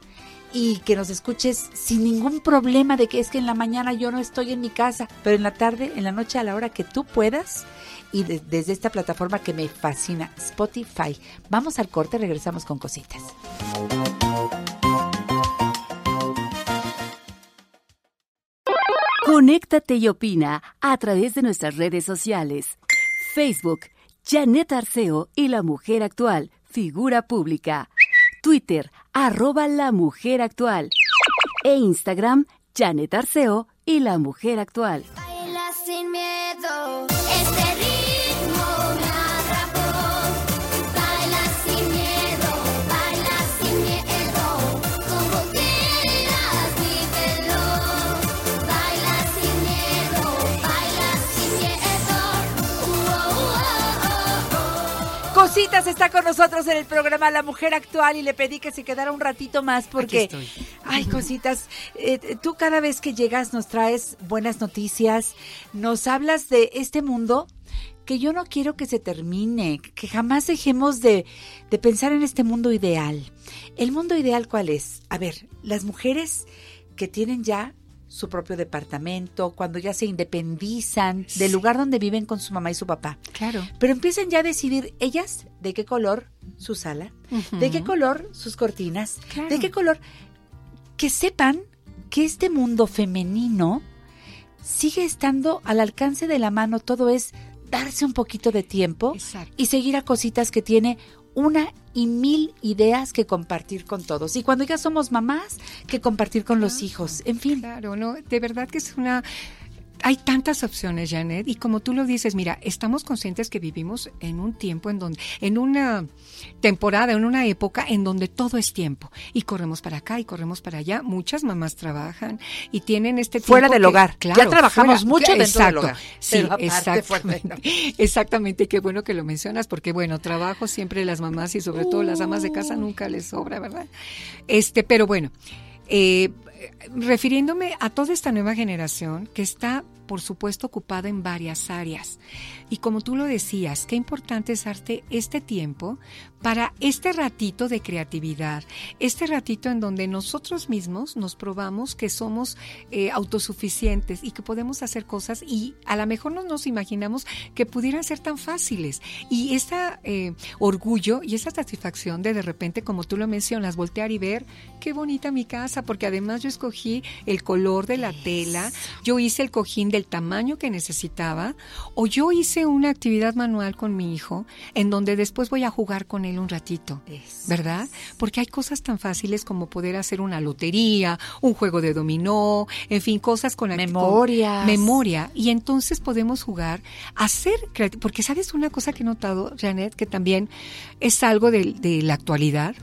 y que nos escuches sin ningún problema de que es que en la mañana yo no estoy en mi casa, pero en la tarde, en la noche, a la hora que tú puedas y de- desde esta plataforma que me fascina, Spotify. Vamos al corte, regresamos con cositas.
Conéctate y opina a través de nuestras redes sociales. Facebook, Janet Arceo y la mujer actual, figura pública. Twitter, arroba la mujer actual. E Instagram, Janet Arceo y la mujer actual.
Baila sin miedo, este
Cositas está con nosotros en el programa La Mujer Actual y le pedí que se quedara un ratito más porque, ay, cositas, eh, tú cada vez que llegas nos traes buenas noticias, nos hablas de este mundo que yo no quiero que se termine, que jamás dejemos de, de pensar en este mundo ideal. ¿El mundo ideal cuál es? A ver, las mujeres que tienen ya su propio departamento, cuando ya se independizan del lugar donde viven con su mamá y su papá.
Claro.
Pero empiezan ya a decidir ellas de qué color su sala, de qué color sus cortinas,
Claro.
de qué color. Que sepan que este mundo femenino sigue estando al alcance de la mano. Todo es darse un poquito de tiempo
Exacto.
y seguir a cositas que tiene una y mil ideas que compartir con todos. Y cuando ya somos mamás, que compartir con los hijos. En fin.
Claro, no, de verdad que es una hay tantas opciones, Janet, y como tú lo dices, mira, estamos conscientes que vivimos en un tiempo en donde, en una temporada, en una época en donde todo es tiempo. Y corremos para acá y corremos para allá. Muchas mamás trabajan y tienen este tiempo.
Fuera del
que-
hogar.
Claro,
Ya trabajamos
fuera-
mucho dentro del
exacto.
hogar,
Sí,
aparte,
exactamente. (laughs) Exactamente, qué bueno que lo mencionas, porque bueno, trabajo siempre las mamás y sobre todo las amas de casa nunca les sobra, ¿verdad? Este, pero bueno, eh, refiriéndome a toda esta nueva generación que está, por supuesto, ocupada en varias áreas. Y como tú lo decías, qué importante es darte este tiempo para este ratito de creatividad, este ratito en donde nosotros mismos nos probamos que somos eh, autosuficientes y que podemos hacer cosas y a lo mejor no nos imaginamos que pudieran ser tan fáciles. Y este orgullo y esa satisfacción de de repente, como tú lo mencionas, voltear y ver qué bonita mi casa, porque además yo escogí el color de la tela, yo hice el cojín del tamaño que necesitaba, o yo hice una actividad manual con mi hijo en donde después voy a jugar con él un ratito, ¿verdad? Porque hay cosas tan fáciles como poder hacer una lotería, un juego de dominó, en fin, cosas con
Memorias.
con memoria y entonces podemos jugar, hacer porque sabes una cosa que he notado, Janet, que también es algo de, de la actualidad,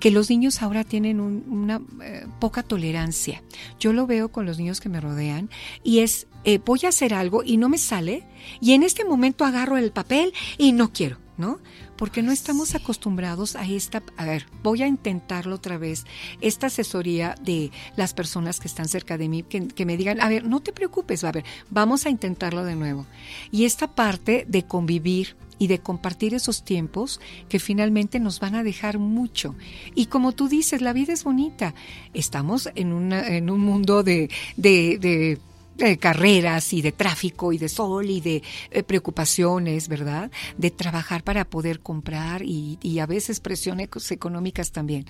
que los niños ahora tienen un- una eh, poca tolerancia. Yo lo veo con los niños que me rodean y es eh, voy a hacer algo y no me sale y en este momento agarro el papel y no quiero, ¿no? Porque no estamos acostumbrados a esta, a ver, voy a intentarlo otra vez, esta asesoría de las personas que están cerca de mí, que, que me digan, a ver, no te preocupes, a ver, vamos a intentarlo de nuevo. Y esta parte de convivir y de compartir esos tiempos que finalmente nos van a dejar mucho. Y como tú dices, la vida es bonita. Estamos en, una, en un mundo de, de, de de carreras y de tráfico y de sol y de eh, preocupaciones, ¿verdad? De trabajar para poder comprar y, y a veces presiones económicas también.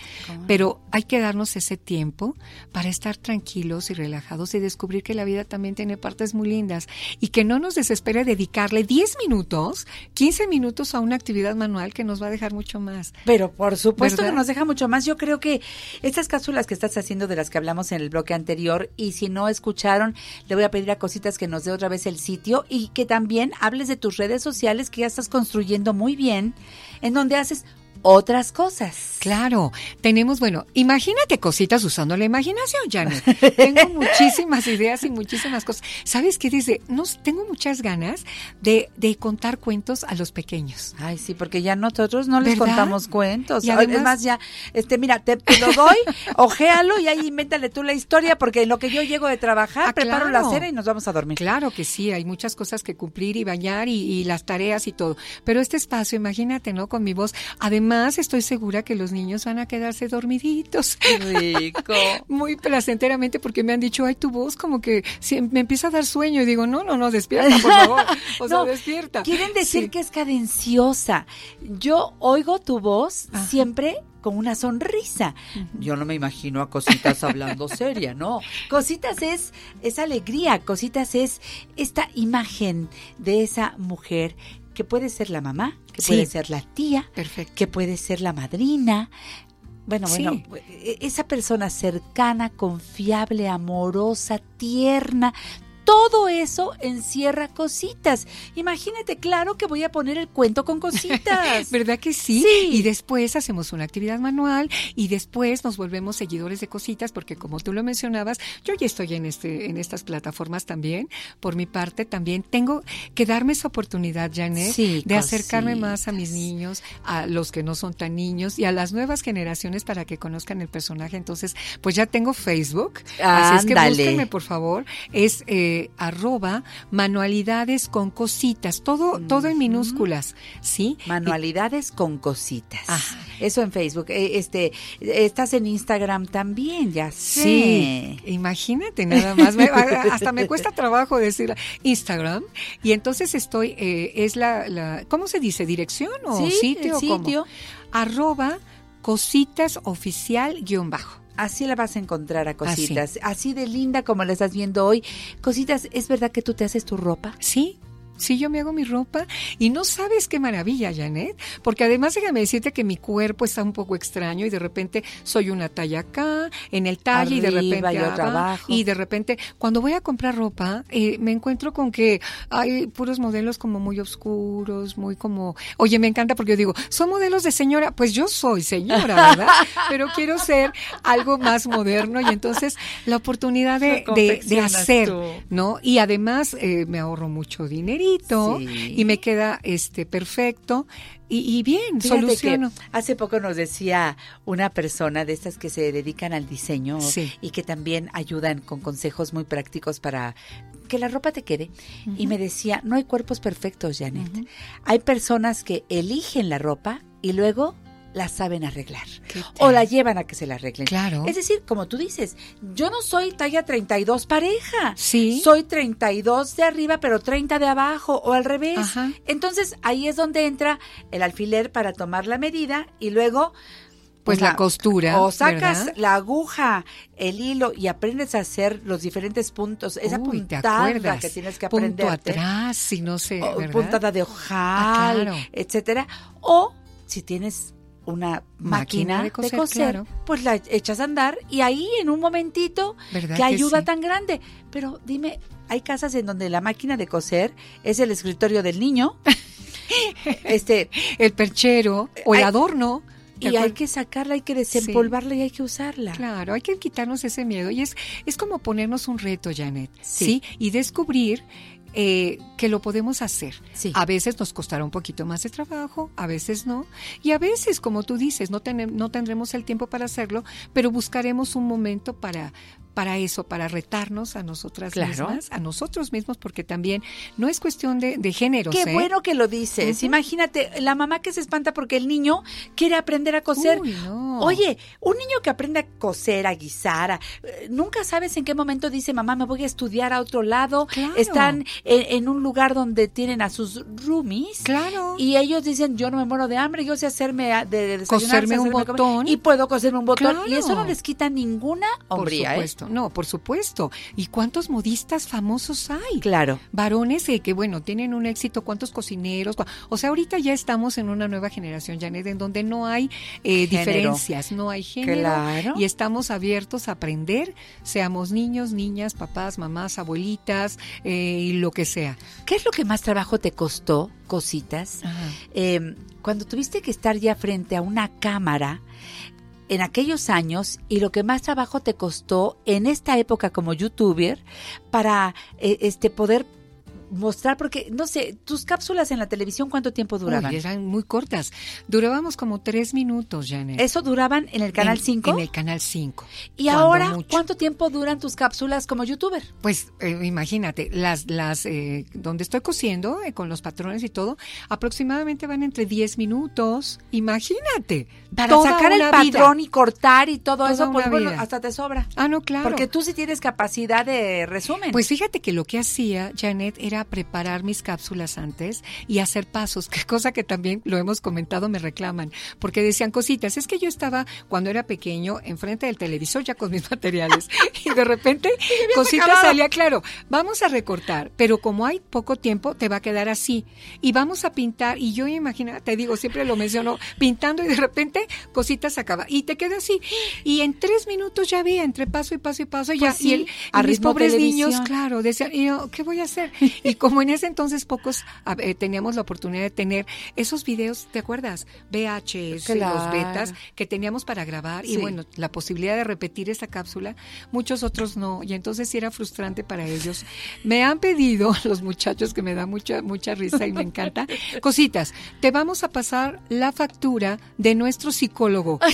Pero hay que darnos ese tiempo para estar tranquilos y relajados y descubrir que la vida también tiene partes muy lindas y que no nos desespere dedicarle 10 minutos, 15 minutos a una actividad manual que nos va a dejar mucho más.
Pero por supuesto
¿Verdad?
que nos deja mucho más. Yo creo que estas cápsulas que estás haciendo de las que hablamos en el bloque anterior y si no escucharon, le voy a pedir a Cositas que nos dé otra vez el sitio y que también hables de tus redes sociales que ya estás construyendo muy bien, en donde haces otras cosas.
Claro, tenemos, bueno, imagínate cositas usando la imaginación, Janet. tengo (laughs) muchísimas ideas y muchísimas cosas. ¿Sabes qué? Desde, no, tengo muchas ganas de, de contar cuentos a los pequeños.
Ay, sí, porque ya nosotros no les
¿Verdad?
contamos cuentos.
Y además-
ya, este, mira, te, te lo doy, (laughs) ojéalo y ahí invéntale tú la historia, porque en lo que yo llego de trabajar,
Ah,
preparo
claro.
la cena y nos vamos a dormir.
Claro que sí, hay muchas cosas que cumplir y bañar y, y las tareas y todo. Pero este espacio, imagínate, ¿no? Con mi voz. Además, estoy segura que los niños van a quedarse dormiditos.
Rico. (laughs)
Muy placenteramente porque me han dicho, ay, tu voz como que me empieza a dar sueño. Y digo, no, no, no, despierta, por favor. (laughs) O sea,
No,
despierta.
Quieren decir
Sí.
que es cadenciosa. Yo oigo tu voz siempre con una sonrisa. Yo no me imagino a Cositas hablando (laughs) seria, ¿no? Cositas es, es alegría, Cositas es esta imagen de esa mujer que puede ser la mamá, que
Sí.
puede ser la tía,
Perfecto.
que puede ser la madrina. Bueno,
Sí.
bueno, e- esa persona cercana, confiable, amorosa, tierna, todo eso encierra cositas. Imagínate, claro que voy a poner el cuento con cositas. (laughs)
¿Verdad que sí?
Sí.
Y después hacemos una actividad manual y después nos volvemos seguidores de cositas porque como tú lo mencionabas, yo ya estoy en este en estas plataformas también. Por mi parte también tengo que darme esa oportunidad, Janet,
Sí,
de acercarme más a mis niños, a los que no son tan niños y a las nuevas generaciones para que conozcan el personaje. Entonces, pues ya tengo Facebook, así es que
Ándale.
búsquenme por favor. Es eh, arroba manualidades con cositas, todo todo en minúsculas, ¿sí?
Manualidades con cositas. Eso en Facebook. Eh, Este, estás en Instagram también, ya sé.
Sí, imagínate nada más. Me- hasta me cuesta trabajo decir Instagram. Y entonces estoy, eh, es la, la, ¿cómo se dice? ¿Dirección o
Sí,
sitio?
el
o cómo?
sitio.
Arroba cositas oficial guion bajo.
Así la vas a encontrar a cositas. Así de linda como la estás viendo hoy. Cositas, ¿es verdad que tú te haces tu ropa?
Sí. Sí, yo me hago mi ropa y no sabes qué maravilla, Janet, porque además déjame decirte que mi cuerpo está un poco extraño y de repente soy una talla acá, en el talle y de repente
y otra abajo.
y de repente cuando voy a comprar ropa eh, me encuentro con que hay puros modelos como muy oscuros, muy como, oye, me encanta porque yo digo, son modelos de señora, pues yo soy señora, ¿verdad? (laughs) Pero quiero ser algo más moderno y entonces la oportunidad de, de- hacer,
tú.
¿no? Y además eh, me ahorro mucho
Sí.
y me queda este perfecto y, y bien,
Fíjate
soluciono.
que hace poco nos decía una persona de estas que se dedican al diseño
Sí.
y que también ayudan con consejos muy prácticos para que la ropa te quede. Y me decía, no hay cuerpos perfectos, Janet. Hay personas que eligen la ropa y luego la saben arreglar. O la llevan a que se la arreglen.
Claro.
Es decir, como tú dices, yo no soy talla 32 pareja.
Sí.
Soy 32 de arriba, pero 30 de abajo, o al revés.
Ajá.
Entonces, ahí es donde entra el alfiler para tomar la medida y luego...
Pues la costura,
O sacas
¿verdad?
la aguja, el hilo y aprendes a hacer los diferentes puntos. Esa
Uy, ¿te
puntada
acuerdas?
que tienes que
Punto
aprender.
atrás, si no sé,
o puntada de ojal,
Ah, claro.
etcétera. O si tienes una máquina,
Máquina de
de
coser, claro.
pues la echas a andar y ahí en un momentito,
¿Verdad
qué
que
ayuda
sí?
tan grande. Pero dime, hay casas en donde la máquina de coser es el escritorio del niño, (laughs) este,
el perchero o el
Hay-
adorno. ¿te
y hay que sacarla, hay que desempolvarla y hay que usarla.
Claro, hay que quitarnos ese miedo. Y es, es como ponernos un reto, Janet.
Sí.
Sí. Y descubrir eh, que lo podemos hacer.
Sí.
A veces nos costará un poquito más de trabajo, a veces no. Y a veces, como tú dices, no, tenem- no tendremos el tiempo para hacerlo, pero buscaremos un momento para para eso, para retarnos a nosotras
Claro.
mismas, a nosotros mismos, porque también no es cuestión de, de géneros.
Qué
¿eh?
bueno que lo dices. Imagínate, la mamá que se espanta porque el niño quiere aprender a coser.
Uy, no.
Oye, un niño que aprende a coser, a guisar, a- eh, nunca sabes en qué momento dice, mamá, me voy a estudiar a otro lado.
Claro.
Están en, en un lugar donde tienen a sus roomies.
Claro.
Y ellos dicen, yo no me muero de hambre, yo sé hacerme a- de, de desayunar,
Coserme
sé
un
comer,
botón.
Y puedo coserme un botón.
Claro.
Y eso no les quita ninguna hombría,
Por
¿eh?
Supuesto, no, por supuesto. ¿Y cuántos modistas famosos hay?
Claro.
Varones eh, que, bueno, tienen un éxito, cuántos cocineros. O sea, ahorita ya estamos en una nueva generación, Janet, en donde no hay eh, diferencias, no hay género.
Claro.
Y estamos abiertos a aprender, seamos niños, niñas, papás, mamás, abuelitas eh, y lo que sea.
¿Qué es lo que más trabajo te costó, cositas? Eh, cuando tuviste que estar ya frente a una cámara en aquellos años y lo que más trabajo te costó en esta época como youtuber para eh, este poder mostrar porque no sé tus cápsulas en la televisión cuánto tiempo duraban
Uy, eran muy cortas. Durábamos como tres minutos, Janet.
eso duraban en el canal
En-
5
En el canal 5.
y ahora
mucho.
cuánto tiempo duran tus cápsulas como youtuber
Pues eh, imagínate, las, las eh, donde estoy cosiendo eh, con los patrones y todo, aproximadamente van entre 10 minutos. Imagínate.
para
toda
sacar el patrón
vida.
y cortar y todo
Toda
eso pues bueno hasta te sobra
Ah, no, claro.
porque tú sí tienes capacidad de resumen
Pues fíjate que lo que hacía Janet era preparar mis cápsulas antes y hacer pasos, (laughs) que cosa que también lo hemos comentado, me reclaman, porque decían cositas. Es que yo estaba cuando era pequeño enfrente del televisor ya con mis (laughs) materiales (laughs) y de repente cositas salía claro. Vamos a recortar, pero como hay poco tiempo te va a quedar así y vamos a pintar y yo imagina, te digo siempre lo menciono pintando y de repente cositas acaba y te queda así y en tres minutos ya había entre paso y paso y paso ya
Pues sí,
y, el, y
a
mis
ritmo
pobres
televisión.
niños claro decían y yo, ¿qué voy a hacer? Y como en ese entonces pocos eh, teníamos la oportunidad de tener esos videos, ¿te acuerdas? VHS,
Claro.
los betas que teníamos para grabar y bueno, la posibilidad de repetir esa cápsula, muchos otros no, y entonces sí era frustrante para ellos. Me han pedido (laughs) los muchachos que me da mucha mucha risa y me encanta, (laughs) cositas, te vamos a pasar la factura de nuestro psicólogo. (laughs)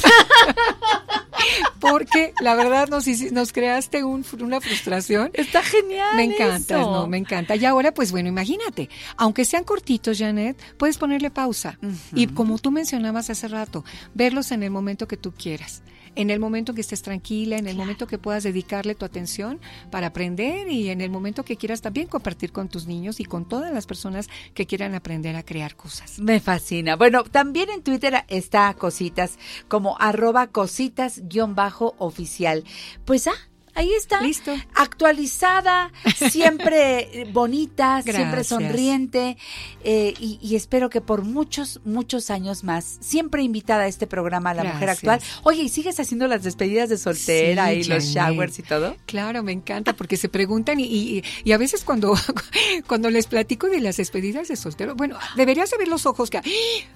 Porque la verdad nos, nos creaste un- una frustración.
Está genial.
Me encanta, no, me encanta. Y ahora, pues bueno, imagínate, aunque sean cortitos, Janet, puedes ponerle pausa. Y como tú mencionabas hace rato, verlos en el momento que tú quieras. En el momento que estés tranquila, en el momento que puedas dedicarle tu atención para aprender y en el momento que quieras también compartir con tus niños y con todas las personas que quieran aprender a crear cosas.
Me fascina. Bueno, también en Twitter está cositas como arroba cositas guion bajo oficial. Pues ah, ahí está.
Listo.
Actualizada, (laughs) siempre eh, bonita, siempre sonriente eh, y, y espero que por muchos, muchos años más, siempre invitada a este programa La Mujer. Actual. Oye, ¿y sigues haciendo las despedidas de soltera
Sí,
y los showers y todo?
Claro, me encanta porque se preguntan y, y, y a veces cuando, (laughs) cuando les platico de las despedidas de soltero, bueno, deberías de ver los ojos que, ¡Ah!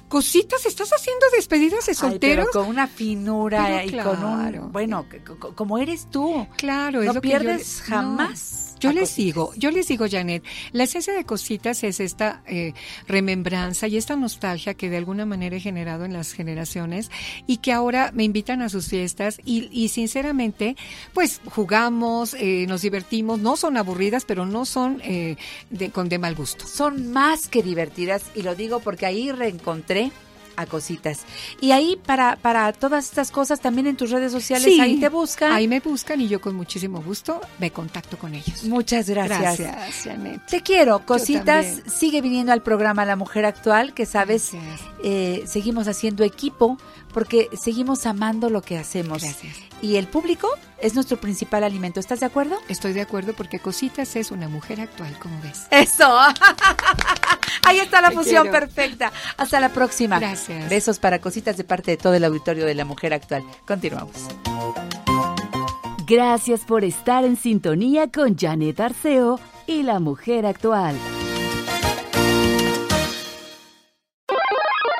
cositas, ¿estás haciendo despedidas de
Ay, pero
solteros?
con una finura
Pero
y con un, bueno, como eres tú.
Claro, es
no
lo que yo
pierdes jamás.
no. Yo les
cositas.
digo, yo les digo, Janet, la esencia de cositas es esta eh, remembranza y esta nostalgia que de alguna manera he generado en las generaciones y que ahora me invitan a sus fiestas y, y sinceramente, pues jugamos, eh, nos divertimos, no son aburridas, pero no son eh, de, con de mal gusto.
Son más que divertidas y lo digo porque ahí reencontré a cositas. Y ahí para, para todas estas cosas también en tus redes sociales,
Sí,
ahí te buscan.
Ahí me buscan y yo con muchísimo gusto me contacto con ellos.
Muchas gracias.
Gracias, Janet.
Te quiero, cositas. Sigue viniendo al programa La Mujer Actual, que sabes, eh, seguimos haciendo equipo porque seguimos amando lo que hacemos.
Gracias.
Y el público es nuestro principal alimento. ¿Estás de acuerdo?
Estoy de acuerdo porque Cositas es una mujer actual, como ves.
Eso. (laughs) Ahí está la
Te
fusión
quiero.
perfecta. Hasta la próxima.
Gracias.
Besos para cositas de parte de todo el auditorio de la mujer actual. Continuamos.
Gracias por estar en sintonía con Janet Arceo y la mujer actual.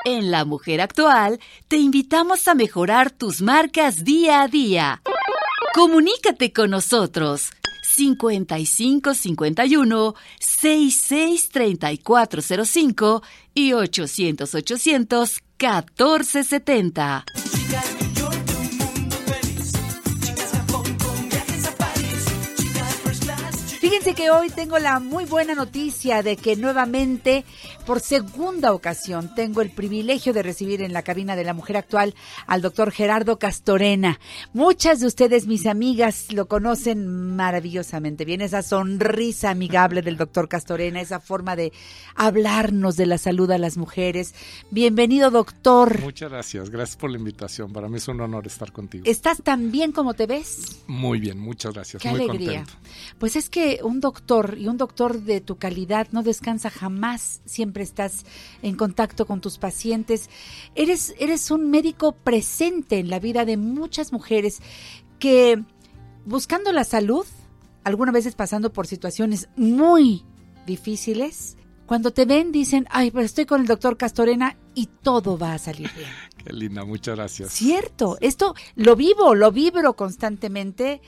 En La Mujer Actual te invitamos a mejorar tus marcas día a día. Comunícate con nosotros 5551 66 3405 y 800 800 1470.
Fíjense que hoy tengo la muy buena noticia de que nuevamente, por segunda ocasión, tengo el privilegio de recibir en la cabina de la mujer actual al doctor Gerardo Castorena. Muchas de ustedes, mis amigas, lo conocen maravillosamente bien. Esa sonrisa amigable del doctor Castorena, esa forma de hablarnos de la salud a las mujeres. Bienvenido, doctor.
Muchas gracias. Gracias por la invitación. Para mí es un honor estar contigo.
¿Estás tan bien como te ves?
Muy bien, muchas gracias.
Qué
Muy
alegría.
contento.
Pues es que un doctor y un doctor de tu calidad no descansa jamás, siempre estás en contacto con tus pacientes. Eres, eres un médico presente en la vida de muchas mujeres que buscando la salud, algunas veces pasando por situaciones muy difíciles, cuando te ven dicen, ay, pero estoy con el doctor Castorena y todo va a salir bien. (laughs)
Qué linda, muchas gracias.
Cierto, esto lo vivo, lo vibro constantemente.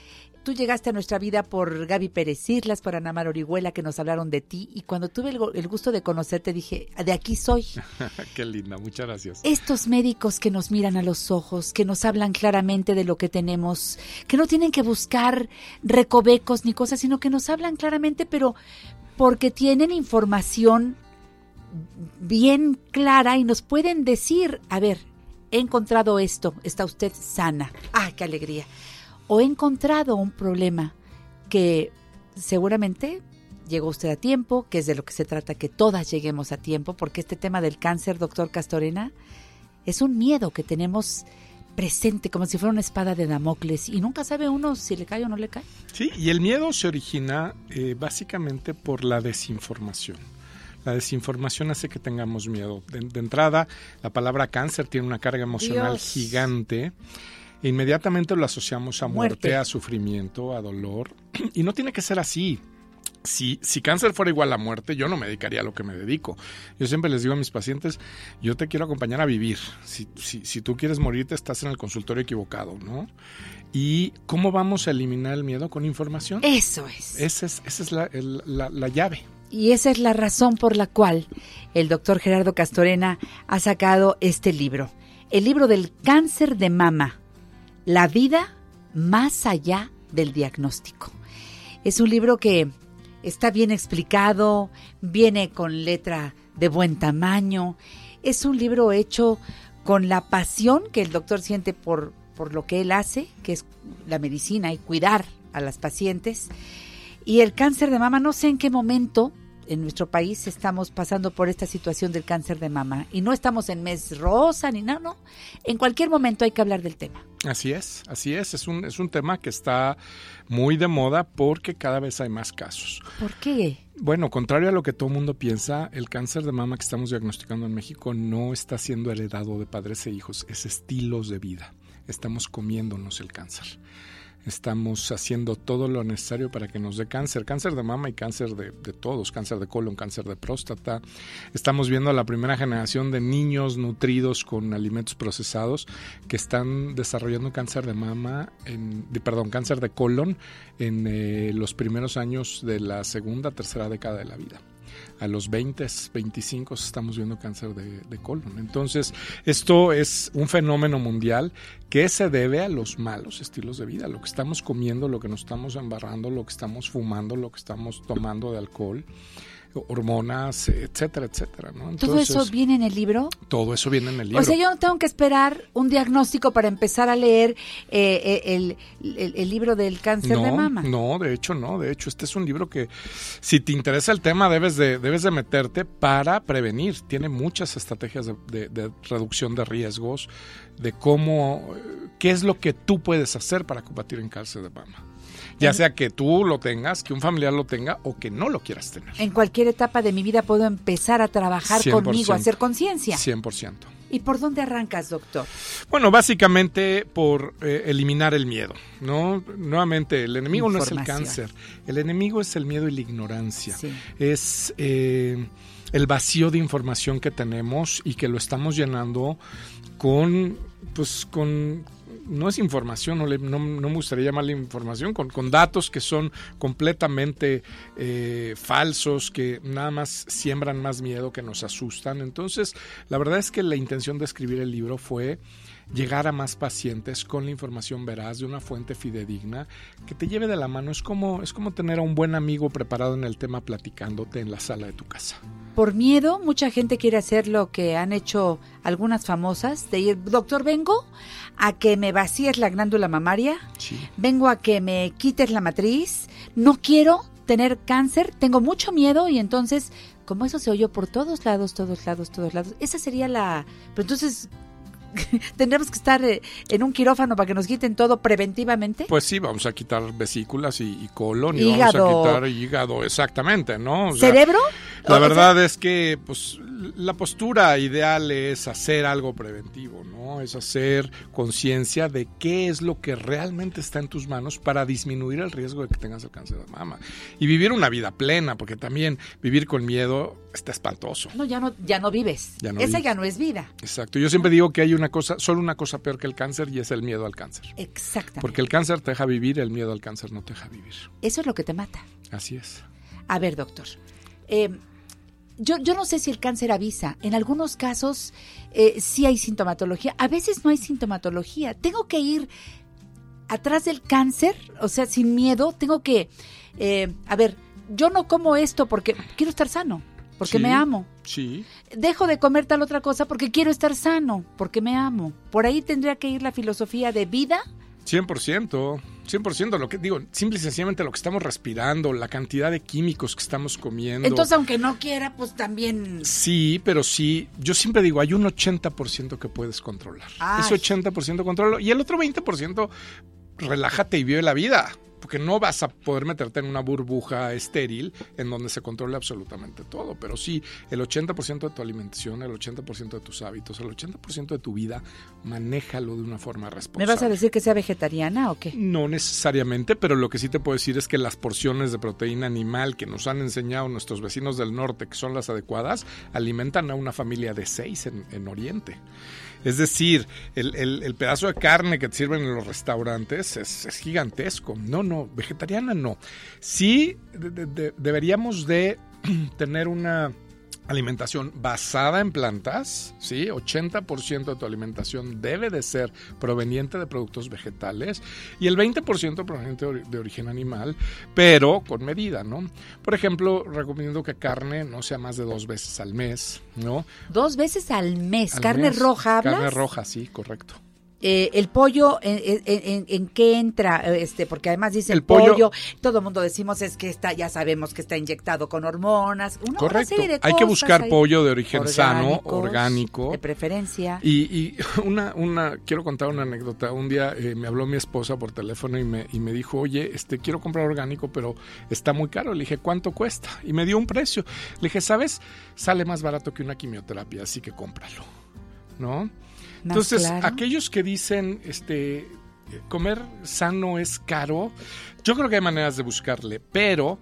Tú llegaste a nuestra vida por Gaby Pérez Islas, por Ana Mar Orihuela, que nos hablaron de ti. Y cuando tuve el, el gusto de conocerte, dije, de aquí soy. (laughs)
Qué linda, muchas gracias.
Estos médicos que nos miran a los ojos, que nos hablan claramente de lo que tenemos, que no tienen que buscar recovecos ni cosas, sino que nos hablan claramente, pero porque tienen información bien clara y nos pueden decir, a ver, he encontrado esto, está usted sana. ¡Ah, qué alegría! O he encontrado un problema que seguramente llegó usted a tiempo, que es de lo que se trata, que todas lleguemos a tiempo, porque este tema del cáncer, doctor Castorena, es un miedo que tenemos presente como si fuera una espada de Damocles y nunca sabe uno si le cae o no le cae.
Sí, y el miedo se origina eh, básicamente por la desinformación. La desinformación hace que tengamos miedo. De, de entrada, la palabra cáncer tiene una carga emocional
Dios.
gigante. Inmediatamente lo asociamos a muerte,
Muerte.
a sufrimiento, a dolor. (clears throat) Y no tiene que ser así. Si, si cáncer fuera igual a muerte, yo no me dedicaría a lo que me dedico. Yo siempre les digo a mis pacientes, yo te quiero acompañar a vivir. Si, si, si tú quieres morirte, estás en el consultorio equivocado, ¿no? ¿Y cómo vamos a eliminar el miedo con información?
Eso es.
Esa es, esa es la, el- la- la llave.
Y esa es la razón por la cual el doctor Gerardo Castorena ha sacado este libro. El libro del cáncer de mama. La vida más allá del diagnóstico. Es un libro que está bien explicado, viene con letra de buen tamaño. Es un libro hecho con la pasión que el doctor siente por, por lo que él hace, que es la medicina y cuidar a las pacientes. Y el cáncer de mama, no sé en qué momento en nuestro país estamos pasando por esta situación del cáncer de mama. Y no estamos en mes rosa ni nada, no. En cualquier momento hay que hablar del tema.
Así es, así es. Es un, es un tema que está muy de moda porque cada vez hay más casos.
¿Por qué?
Bueno, contrario a lo que todo el mundo piensa, el cáncer de mama que estamos diagnosticando en México no está siendo heredado de padres e hijos, es estilos de vida. Estamos comiéndonos el cáncer. Estamos haciendo todo lo necesario para que nos dé cáncer, cáncer de mama y cáncer de, de todos, cáncer de colon, cáncer de próstata. Estamos viendo a la primera generación de niños nutridos con alimentos procesados que están desarrollando cáncer de mama, en, perdón, cáncer de colon en eh, los primeros años de la segunda, tercera década de la vida. A los 20, 25 estamos viendo cáncer de, de colon. Entonces, esto es un fenómeno mundial que se debe a los malos estilos de vida, lo que estamos comiendo, lo que nos estamos embarrando, lo que estamos fumando, lo que estamos tomando de alcohol, hormonas, etcétera, etcétera. ¿no?
¿Todo eso viene en el libro?
todo eso viene en el libro.
O sea, yo no tengo que esperar un diagnóstico para empezar a leer eh, eh, el, el- el libro del cáncer
no,
de mama.
No, de hecho no. De hecho, este es un libro que si te interesa el tema debes de, debes de meterte para prevenir. Tiene muchas estrategias de, de- de reducción de riesgos, de cómo, eh, qué es lo que tú puedes hacer para combatir el cáncer de mama. Ya sea que tú lo tengas, que un familiar lo tenga o que no lo quieras tener.
En cualquier etapa de mi vida puedo empezar a trabajar conmigo, a
100%.
hacer conciencia.
100%.
¿Y por dónde arrancas, doctor?
Bueno, básicamente por eh, eliminar el miedo, ¿no? Nuevamente, el enemigo no es el cáncer, el enemigo es el miedo y la ignorancia.
Sí.
Es eh, el vacío de información que tenemos y que lo estamos llenando con, pues, con no es información, no, le- no- no me gustaría llamarle información, con, con datos que son completamente eh, falsos, que nada más siembran más miedo, que nos asustan. Entonces, la verdad es que la intención de escribir el libro fue llegar a más pacientes con la información veraz de una fuente fidedigna que te lleve de la mano. Es como, es como tener a un buen amigo preparado en el tema platicándote en la sala de tu casa.
Por miedo, mucha gente quiere hacer lo que han hecho algunas famosas, de ir, doctor, vengo a que me vacíes la glándula mamaria, vengo a que me quites la matriz, no quiero tener cáncer, tengo mucho miedo y entonces, como eso se oyó por todos lados, todos lados, todos lados, esa sería la... Pero entonces, (laughs) ¿tendremos que estar eh, en un quirófano para que nos quiten todo preventivamente?
Pues sí, vamos a quitar vesículas y, y colon y
Hígado.
vamos a quitar hígado, exactamente, ¿no? O sea,
¿Cerebro?
La
o
verdad es que pues la postura ideal es hacer algo preventivo, ¿no? Es hacer conciencia de qué es lo que realmente está en tus manos para disminuir el riesgo de que tengas el cáncer de mama y vivir una vida plena, porque también vivir con miedo está espantoso.
No, ya no, ya no vives.
Ya no
Esa
vives.
ya no es vida.
Exacto. Yo siempre digo que hay una cosa, solo una cosa peor que el cáncer y es el miedo al cáncer.
Exactamente.
Porque el cáncer te deja vivir, el miedo al cáncer no te deja vivir.
Eso es lo que te mata.
Así es.
A ver, doctor. eh, yo, yo no sé si el cáncer avisa. En algunos casos eh, sí hay sintomatología. A veces no hay sintomatología. Tengo que ir atrás del cáncer, o sea, sin miedo. Tengo que, eh, a ver, yo no como esto porque quiero estar sano, porque
Sí,
me amo.
Sí.
Dejo de comer tal otra cosa porque quiero estar sano, porque me amo. Por ahí tendría que ir la filosofía de vida.
100%, 100%, lo que digo, simple y sencillamente lo que estamos respirando, la cantidad de químicos que estamos comiendo.
Entonces, aunque no quiera, pues también...
Sí, pero sí, yo siempre digo, hay un 80% que puedes controlar.
Ay.
Ese 80% controlo y el otro 20% relájate y vive la vida. Porque no vas a poder meterte en una burbuja estéril en donde se controle absolutamente todo. Pero sí, el 80% de tu alimentación, el 80% de tus hábitos, el 80% de tu vida, manéjalo de una forma responsable.
¿Me vas a decir que sea vegetariana o qué?
No necesariamente, pero lo que sí te puedo decir es que las porciones de proteína animal que nos han enseñado nuestros vecinos del norte, que son las adecuadas, alimentan a una familia de seis en, en Oriente. Es decir, el, el- pedazo de carne que te sirven en los restaurantes es, es gigantesco. No, no, vegetariana no. Sí de- de- de- deberíamos de (clears throat) tener una alimentación basada en plantas, ¿sí? 80% de tu alimentación debe de ser proveniente de productos vegetales y el 20% proveniente de ori- de origen animal, pero con medida, ¿no? Por ejemplo, recomiendo que carne no sea más de dos veces al mes, ¿no?
Dos veces al mes.
Al
¿Carne
mes.
roja hablas?
Carne roja, sí, correcto.
Eh, el pollo, ¿en, en- en- qué entra? Este, porque además dice el
pollo-
pollo, todo el mundo decimos es que está, ya sabemos que está inyectado con hormonas. Una, una
Correcto.
serie de
Hay que buscar pollo de origen sano, orgánico.
De preferencia.
Y, y (laughs) una, una, quiero contar una anécdota. Un día eh, me habló mi esposa por teléfono y me, y me dijo, oye, este, quiero comprar orgánico, pero está muy caro. Le dije, ¿cuánto cuesta? Y me dio un precio. Le dije, ¿sabes? Sale más barato que una quimioterapia, así que cómpralo. ¿No? Entonces,
claro.
aquellos que dicen, este, comer sano es caro, yo creo que hay maneras de buscarle, pero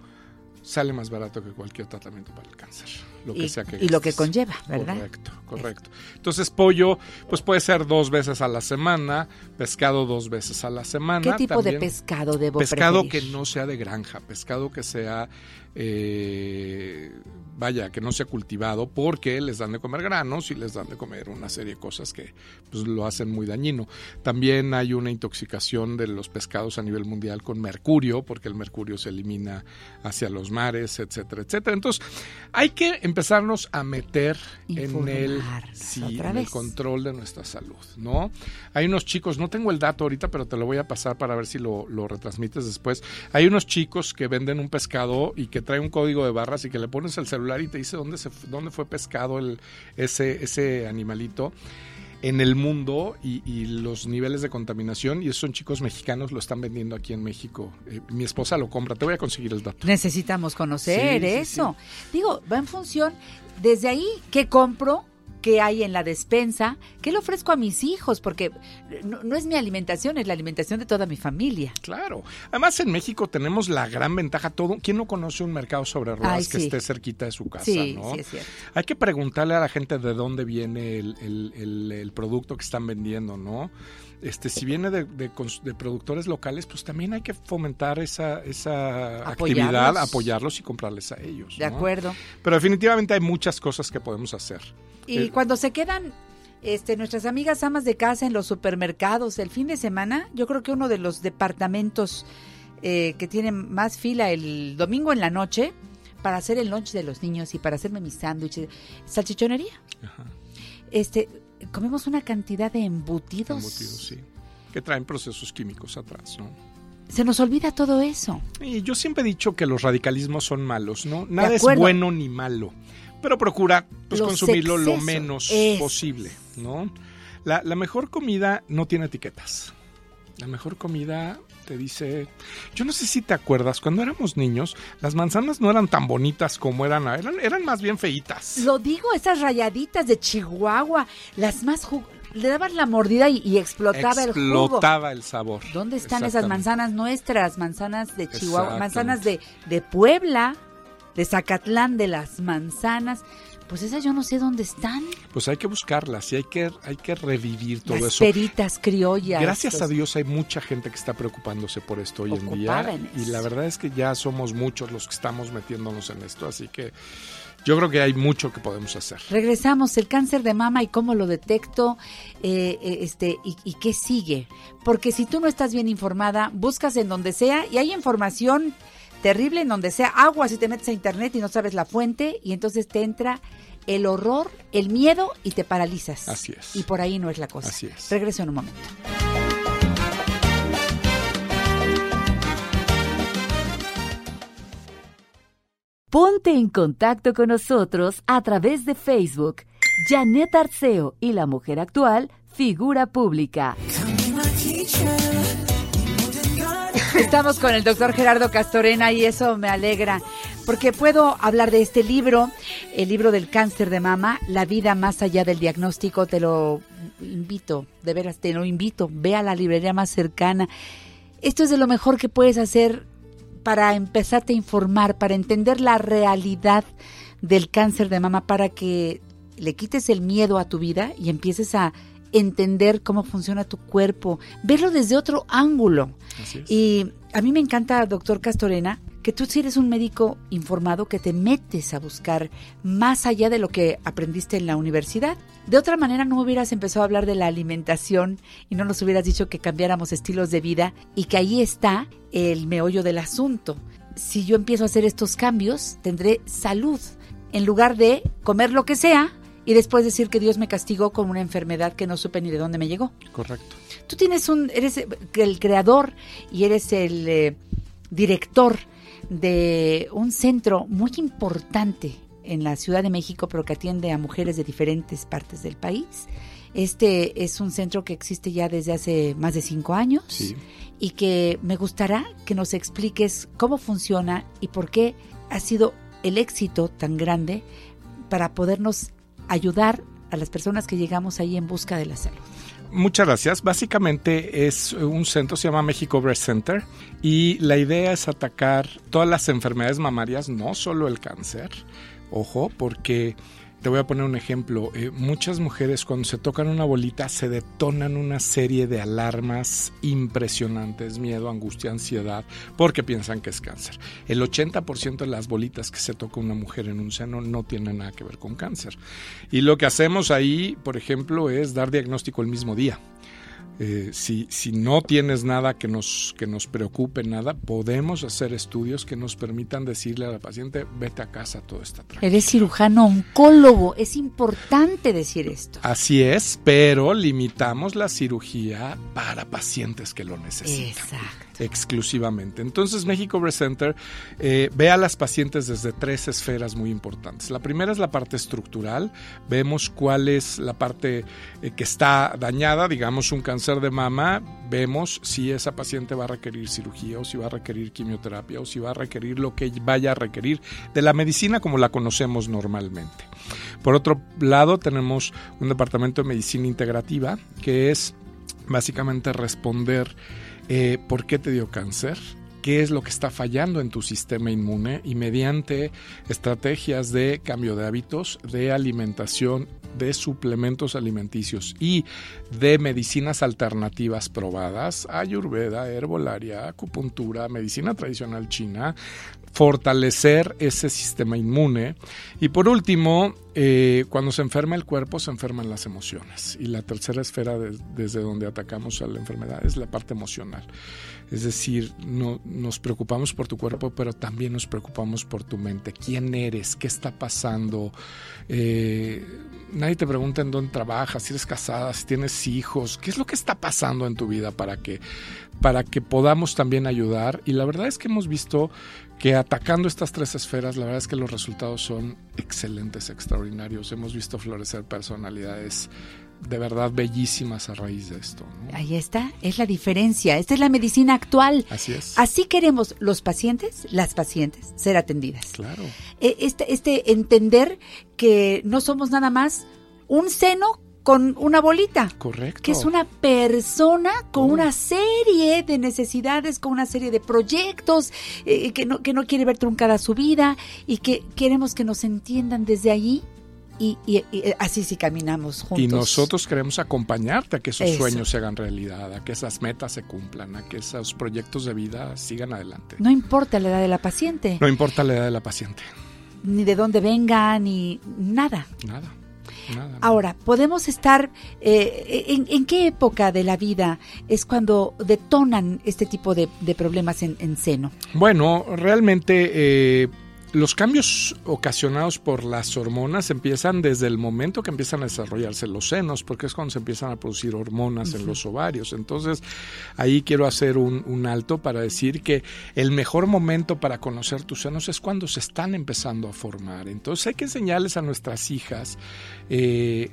sale más barato que cualquier tratamiento para el cáncer. Lo que
Y-
sea que
y lo que conlleva, ¿verdad?
Correcto, correcto. Entonces, pollo, pues puede ser dos veces a la semana, pescado dos veces a la semana.
¿Qué tipo de pescado debo
Pescado
preferir?
que no sea de granja, pescado que sea, eh, vaya, que no sea cultivado, porque les dan de comer granos y les dan de comer una serie de cosas que pues, lo hacen muy dañino. También hay una intoxicación de los pescados a nivel mundial con mercurio, porque el mercurio se elimina hacia los mares, etcétera, etcétera. Entonces, hay que empezarnos a meter en el, sí,
otra
en el
vez.
control de nuestra salud, ¿no? Hay unos chicos, no tengo el dato ahorita, pero te lo voy a pasar para ver si lo, lo retransmites después. Hay unos chicos que venden un pescado y que trae un código de barras y que le pones el celular y te dice dónde, se, dónde fue pescado el, ese, ese animalito en el mundo y, y los niveles de contaminación y esos son chicos mexicanos, lo están vendiendo aquí en México. Eh, mi esposa lo compra, te voy a conseguir el dato.
Necesitamos conocer
Sí, sí,
eso. Digo, va en función, desde ahí, ¿qué compro? ¿Qué hay en la despensa? ¿Qué le ofrezco a mis hijos? Porque no, no es mi alimentación, es la alimentación de toda mi familia.
Claro. Además, en México tenemos la gran ventaja. Todo, ¿Quién no conoce un mercado sobre ruedas
Ay,
que esté cerquita de su casa?
Sí,
¿no?
sí, es cierto.
Hay que preguntarle a la gente de dónde viene el, el- el- el producto que están vendiendo, ¿no? Este, si viene de, de cons- de productores locales, pues también hay que fomentar esa, esa actividad,
Apoyarlos.
apoyarlos y comprarles a ellos.
De
¿no?
acuerdo.
Pero definitivamente hay muchas cosas que podemos hacer.
Y
Eh,
cuando se quedan Este, nuestras amigas amas de casa en los supermercados, el fin de semana, yo creo que uno de los departamentos eh, que tienen más fila el domingo en la noche para hacer el lunch de los niños y para hacerme mis sándwiches, salchichonería. Este, comemos una cantidad de embutidos.
Embutidos, sí. Que traen procesos químicos atrás, ¿no?
Se nos olvida todo eso.
Y yo siempre he dicho que los radicalismos son malos, ¿no? Nada es bueno ni malo. Pero procura pues,
Los
consumirlo lo menos posible, ¿no? La, la mejor comida no tiene etiquetas. La mejor comida te dice... Yo no sé si te acuerdas, cuando éramos niños, las manzanas no eran tan bonitas como eran, eran, eran más bien feitas.
Lo digo, esas rayaditas de Chihuahua, las más jug- le dabas la mordida y, y explotaba, el jugo.
Explotaba el sabor.
¿Dónde están esas manzanas nuestras? Manzanas de Chihuahua, manzanas de, de Puebla, de Zacatlán, de las manzanas. Pues esas yo no sé dónde están.
Pues hay que buscarlas y hay que, hay que revivir todo
Las
eso.
peritas criollas.
Gracias a Dios hay mucha gente que está preocupándose por esto hoy en día
en
y la verdad es que ya somos muchos los que estamos metiéndonos en esto, así que yo creo que hay mucho que podemos hacer.
Regresamos, el cáncer de mama y cómo lo detecto, eh, eh, este, y, y qué sigue. Porque si tú no estás bien informada, buscas en donde sea y hay información terrible en donde sea. Agua si te metes a internet y no sabes la fuente y entonces te entra el horror, el miedo y te paralizas.
Así es.
Y por ahí no es la cosa.
Así es.
Regreso en un momento.
Ponte en contacto con nosotros a través de Facebook. Janet Arceo y la mujer actual, figura pública. (laughs)
Estamos con el doctor Gerardo Castorena y eso me alegra, porque puedo hablar de este libro, el libro del cáncer de mama, La vida más allá del diagnóstico, te lo invito, de veras te lo invito, ve a la librería más cercana. Esto es de lo mejor que puedes hacer para empezarte a informar, para entender la realidad del cáncer de mama, para que le quites el miedo a tu vida y empieces a entender cómo funciona tu cuerpo, verlo desde otro ángulo.
Así es.
Y a mí me encanta, doctor Castorena, que tú si eres un médico informado, que te metes a buscar más allá de lo que aprendiste en la universidad. De otra manera no hubieras empezado a hablar de la alimentación y no nos hubieras dicho que cambiáramos estilos de vida y que ahí está el meollo del asunto. Si yo empiezo a hacer estos cambios, tendré salud en lugar de comer lo que sea y después decir que Dios me castigó con una enfermedad que no supe ni de dónde me llegó.
Correcto.
Tú tienes un, eres el creador y eres el eh, director de un centro muy importante en la Ciudad de México, pero que atiende a mujeres de diferentes partes del país. Este es un centro que existe ya desde hace más de cinco años
Sí.
y que me gustará que nos expliques cómo funciona y por qué ha sido el éxito tan grande para podernos ayudar a las personas que llegamos ahí en busca de la salud.
Muchas gracias. Básicamente es un centro, se llama México Breast Center, y la idea es atacar todas las enfermedades mamarias, no solo el cáncer. Ojo, porque te voy a poner un ejemplo. Eh, muchas mujeres cuando se tocan una bolita se detonan una serie de alarmas impresionantes, miedo, angustia, ansiedad, porque piensan que es cáncer. El 80% de las bolitas que se toca una mujer en un seno no tienen nada que ver con cáncer. Y lo que hacemos ahí, por ejemplo, es dar diagnóstico el mismo día. Eh, si, si no tienes nada que nos, que nos preocupe, nada, podemos hacer estudios que nos permitan decirle a la paciente, vete a casa, todo está tranquilo.
Eres cirujano oncólogo, es importante decir esto.
Así es, pero limitamos la cirugía para pacientes que lo necesitan.
Exacto.
Exclusivamente. Entonces, México Breast Center eh, ve a las pacientes desde tres esferas muy importantes. La primera es la parte estructural. Vemos cuál es la parte eh, que está dañada, digamos un cáncer de mama. Vemos si esa paciente va a requerir cirugía o si va a requerir quimioterapia o si va a requerir lo que vaya a requerir de la medicina como la conocemos normalmente. Por otro lado, tenemos un departamento de medicina integrativa que es básicamente responder eh, por qué te dio cáncer, qué es lo que está fallando en tu sistema inmune y mediante estrategias de cambio de hábitos, de alimentación, de suplementos alimenticios y de medicinas alternativas probadas, ayurveda, herbolaria, acupuntura, medicina tradicional china, fortalecer ese sistema inmune y por último eh, cuando se enferma el cuerpo, se enferman las emociones. Y la tercera esfera de- desde donde atacamos a la enfermedad es la parte emocional. Es decir, no, nos preocupamos por tu cuerpo, pero también nos preocupamos por tu mente. ¿Quién eres? ¿Qué está pasando? Eh, nadie te pregunta en dónde trabajas, si eres casada, si tienes hijos. ¿Qué es lo que está pasando en tu vida para que, para que podamos también ayudar? Y la verdad es que hemos visto que atacando estas tres esferas, la verdad es que los resultados son excelentes, extraordinarios. Hemos visto florecer personalidades de verdad bellísimas a raíz de esto. ¿no?
Ahí está, es la diferencia. Esta es la medicina actual.
Así es.
Así queremos los pacientes, las pacientes, ser atendidas.
Claro.
Eh, Este, este entender que no somos nada más un seno con una bolita.
Correcto.
Que es una persona con una serie de necesidades, con una serie de proyectos, eh, que, no, que no quiere ver truncada su vida y que queremos que nos entiendan desde allí y, y- y así sí caminamos juntos.
Y nosotros queremos acompañarte a que esos
Eso.
sueños se hagan realidad, a que esas metas se cumplan, a que esos proyectos de vida sigan adelante.
No importa la edad de la paciente,
No importa la edad de la paciente.
ni de dónde venga, ni nada.
Nada. Nada.
Ahora, podemos estar, eh, en, en qué época de la vida es cuando detonan este tipo de, de problemas en, en seno?
Bueno, realmente eh, los cambios ocasionados por las hormonas empiezan desde el momento que empiezan a desarrollarse los senos, porque es cuando se empiezan a producir hormonas en los ovarios. Entonces, ahí quiero hacer un, un alto para decir que el mejor momento para conocer tus senos es cuando se están empezando a formar. Entonces, hay que enseñarles a nuestras hijas. eh,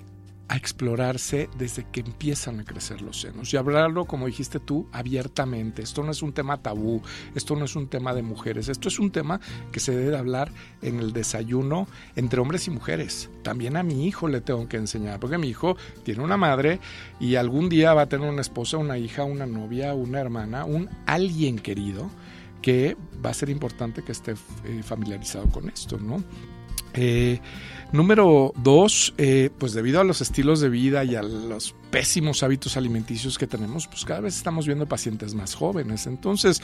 a explorarse desde que empiezan a crecer los senos y hablarlo, como dijiste tú, abiertamente. Esto no es un tema tabú, esto no es un tema de mujeres, esto es un tema que se debe hablar en el desayuno entre hombres y mujeres. También a mi hijo le tengo que enseñar, porque mi hijo tiene una madre y algún día va a tener una esposa, una hija, una novia, una hermana, un alguien querido que va a ser importante que esté eh, familiarizado con esto, ¿no? Eh, número dos, eh, pues debido a los estilos de vida y a los pésimos hábitos alimenticios que tenemos, pues cada vez estamos viendo pacientes más jóvenes. Entonces,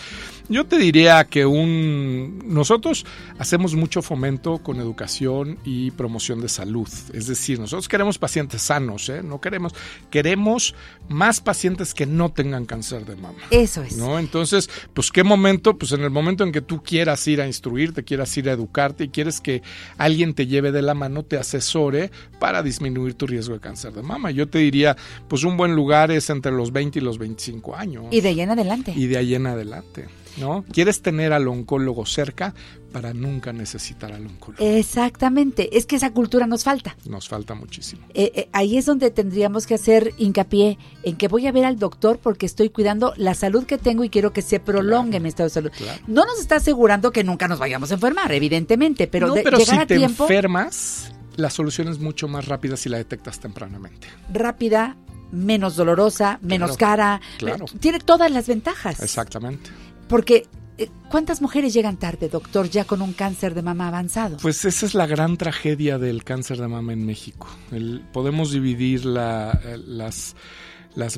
yo te diría que un nosotros hacemos mucho fomento con educación y promoción de salud. Es decir, nosotros queremos pacientes sanos, ¿eh? no queremos, queremos más pacientes que no tengan cáncer de mama.
Eso es.
¿no? Entonces, pues qué momento, pues en el momento en que tú quieras ir a instruirte, quieras ir a educarte y quieres que alguien te lleve de la mano, te asesore para disminuir tu riesgo de cáncer de mama. Yo te diría, pues un buen lugar es entre los 20 y los 25 años.
Y de ahí en adelante.
Y de ahí en adelante, ¿no? Quieres tener al oncólogo cerca para nunca necesitar al oncólogo.
Exactamente, es que esa cultura nos falta.
Nos falta muchísimo.
Eh, eh, ahí es donde tendríamos que hacer hincapié en que voy a ver al doctor porque estoy cuidando la salud que tengo y quiero que se prolongue mi estado de salud. No nos está asegurando que nunca nos vayamos a enfermar, evidentemente, pero,
no,
de-
pero
llegar
si
a
te
tiempo,
enfermas, la solución es mucho más rápida si la detectas tempranamente.
rápida, menos dolorosa, menos cara,
claro.
tiene todas las ventajas.
Exactamente.
Porque eh, ¿cuántas mujeres llegan tarde, doctor, ya con un cáncer de mama avanzado?
Pues esa es la gran tragedia del cáncer de mama en México. El- podemos dividir la- eh, las,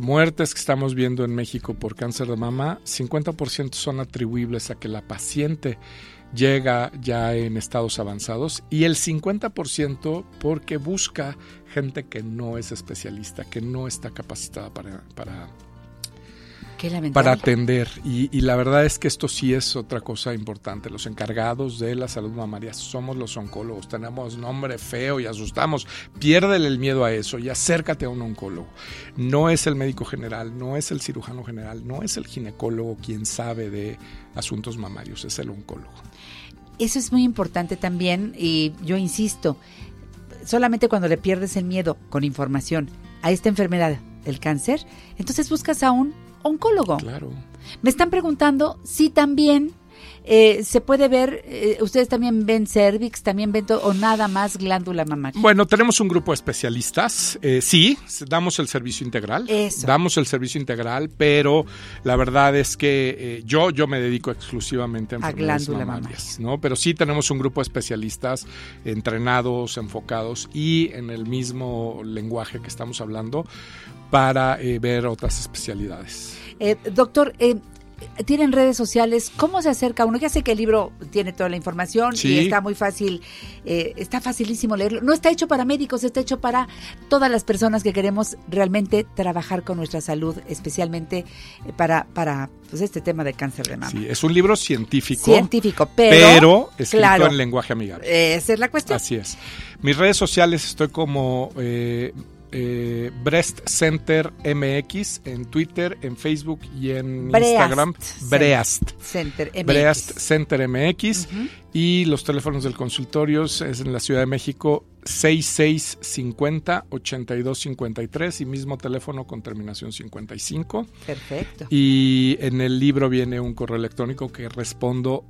muertes que estamos viendo en México por cáncer de mama, 50% son atribuibles a que la paciente llega ya en estados avanzados y el 50% porque busca gente que no es especialista, que no está capacitada para. Para atender. Y, y la verdad es que esto sí es otra cosa importante. Los encargados de la salud mamaria somos los oncólogos. Tenemos nombre feo y asustamos. Piérdele el miedo a eso y acércate a un oncólogo. No es el médico general, no es el cirujano general, no es el ginecólogo quien sabe de asuntos mamarios, es el oncólogo.
Eso es muy importante también y yo insisto, solamente cuando le pierdes el miedo con información a esta enfermedad, el cáncer, entonces buscas a un oncólogo.
Claro.
Me están preguntando si también eh, se puede ver, eh, ustedes también ven cervix, también ven o nada más glándula mamaria.
Bueno, tenemos un grupo de especialistas. Eh, sí, damos el servicio integral.
Eso.
Damos el servicio integral, pero la verdad es que yo, yo me dedico exclusivamente a
A glándula
mamarias, ¿no? Pero sí tenemos un grupo de especialistas entrenados, enfocados y en el mismo lenguaje que estamos hablando para eh, ver otras especialidades.
Eh, doctor, eh, tienen redes sociales, ¿cómo se acerca uno? Ya sé que el libro tiene toda la información
Sí.
y está muy fácil, eh, está facilísimo leerlo. No está hecho para médicos, está hecho para todas las personas que queremos realmente trabajar con nuestra salud, especialmente eh, para, para pues, este tema de cáncer de mama.
Sí, es un libro científico.
Científico, pero,
pero escrito
claro,
en lenguaje amigable.
Esa es la cuestión.
Así es. Mis redes sociales estoy como eh, eh, Breast Center MX en Twitter, en Facebook y en
Breast
Instagram. Breast.
Center MX.
Breast Center MX. Y los teléfonos del consultorio es en la Ciudad de México 6650 8253 y mismo teléfono con terminación 55.
Perfecto.
Y en el libro viene un correo electrónico que respondo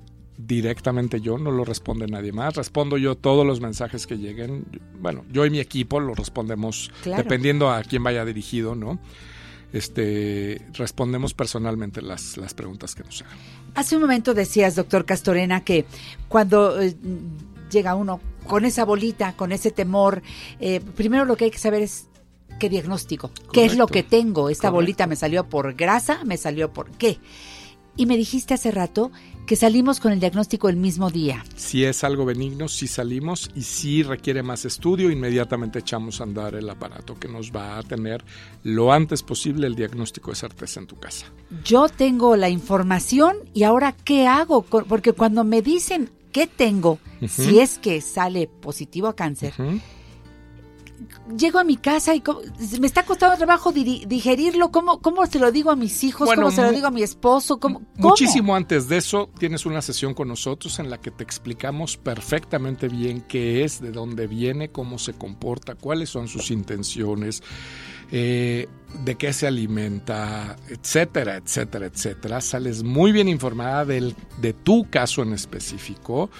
directamente yo, no lo responde nadie más. Respondo yo todos los mensajes que lleguen. Bueno, yo y mi equipo lo respondemos
Claro.
dependiendo a quién vaya dirigido, ¿no? Este, respondemos personalmente las, las preguntas que nos hagan.
Hace un momento decías, doctor Castorena, que cuando eh, llega uno con esa bolita, con ese temor, eh, primero lo que hay que saber es qué diagnóstico, qué es lo que tengo. Esta
Correcto.
bolita me salió por grasa, me salió por qué. Y me dijiste hace rato que salimos con el diagnóstico el mismo día.
Si es algo benigno, si salimos y si requiere más estudio, inmediatamente echamos a andar el aparato que nos va a tener lo antes posible el diagnóstico de certeza en tu casa.
Yo tengo la información y ahora qué hago, porque cuando me dicen qué tengo, si es que sale positivo a cáncer. Llego a mi casa y me está costando trabajo digerirlo. ¿Cómo, ¿Cómo se lo digo a mis hijos?
Bueno,
¿Cómo se lo digo a mi esposo? ¿Cómo, cómo?
Muchísimo antes de eso, tienes una sesión con nosotros en la que te explicamos perfectamente bien qué es, de dónde viene, cómo se comporta, cuáles son sus intenciones, eh, de qué se alimenta, etcétera, etcétera, etcétera. Sales muy bien informada del, de tu caso en específico.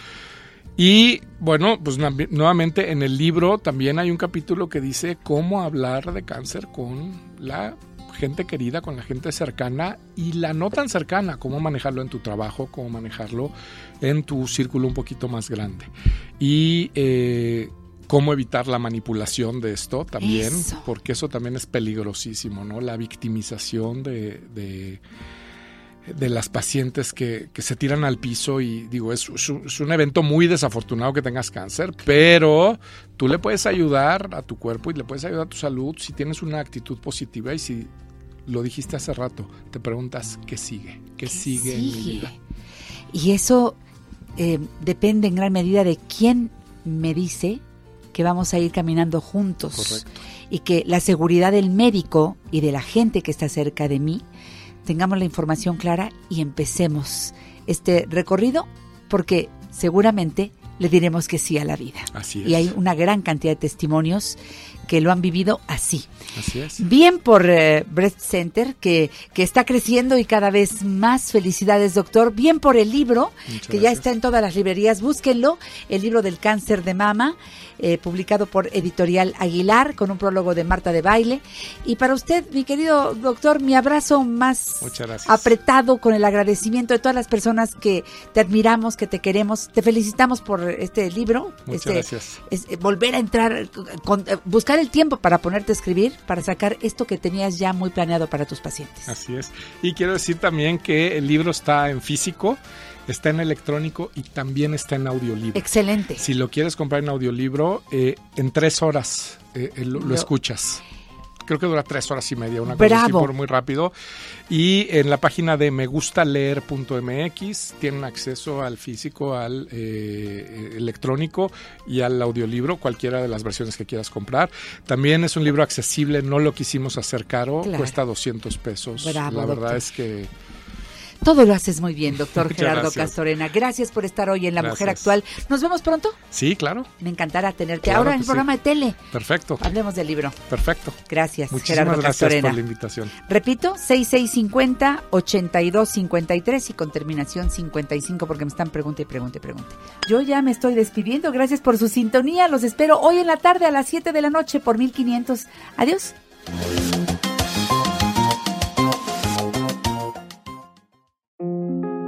Y bueno, pues nuevamente en el libro también hay un capítulo que dice cómo hablar de cáncer con la gente querida, con la gente cercana y la no tan cercana, cómo manejarlo en tu trabajo, cómo manejarlo en tu círculo un poquito más grande. Y eh, cómo evitar la manipulación de esto también,
Eso.
porque eso también es peligrosísimo, ¿no? La victimización de... de de las pacientes que, que se tiran al piso y digo, es, es un- evento muy desafortunado que tengas cáncer, pero tú le puedes ayudar a tu cuerpo y le puedes ayudar a tu salud si tienes una actitud positiva y si lo dijiste hace rato, te preguntas qué sigue, qué, sigue, en mi vida.
Y eso eh, depende en gran medida de quién me dice que vamos a ir caminando juntos.
Correcto.
Y que la seguridad del médico y de la gente que está cerca de mí tengamos la información clara y empecemos este recorrido porque seguramente le diremos que sí a la vida.
Así es.
Y hay una gran cantidad de testimonios que lo han vivido así.
Así es.
Bien por eh, Breast Center, que, que está creciendo y cada vez más. Felicidades, doctor. Bien por el libro,
Muchas
que ya está en todas las librerías. Búsquenlo, el libro del cáncer de mama, eh, publicado por Editorial Aguilar, con un prólogo de Marta de Baile. Y para usted, mi querido doctor, mi abrazo más apretado con el agradecimiento de todas las personas que te admiramos, que te queremos. Te felicitamos por este libro.
Muchas
este,
gracias.
es, eh, volver a entrar, con- eh, buscar el tiempo para ponerte a escribir, para sacar esto que tenías ya muy planeado para tus pacientes.
Así es. Y quiero decir también que el libro está en físico, está en electrónico y también está en audiolibro.
Excelente.
Si lo quieres comprar en audiolibro, eh, en tres horas eh, eh, lo, lo
Lo-
escuchas. Creo que dura tres horas y media, una cosa así por muy rápido. Y en la página de megustaleer.mx tienen acceso al físico, al eh, electrónico y al audiolibro, cualquiera de las versiones que quieras comprar. También es un libro accesible, no lo quisimos hacer caro,
Claro.
cuesta 200 pesos.
Bravo,
la verdad
doctor.
es que
Todo lo haces muy bien, doctor (laughs) Gerardo
gracias.
Castorena. Gracias por estar hoy en La Mujer. Actual. ¿Nos vemos pronto?
sí, claro,
Me encantará tenerte.
Claro
Ahora en el
sí.
programa de tele.
perfecto,
Hablemos del libro.
perfecto.
Gracias,
Muchísimas
Gerardo
gracias
Castorena.
por la invitación.
Repito, 6650-8253 y con terminación 55 porque me están pregunte y pregunte y pregunte. Yo ya me estoy despidiendo. Gracias por su sintonía. Los espero hoy en la tarde a las 7 de la noche por 1500. Adiós.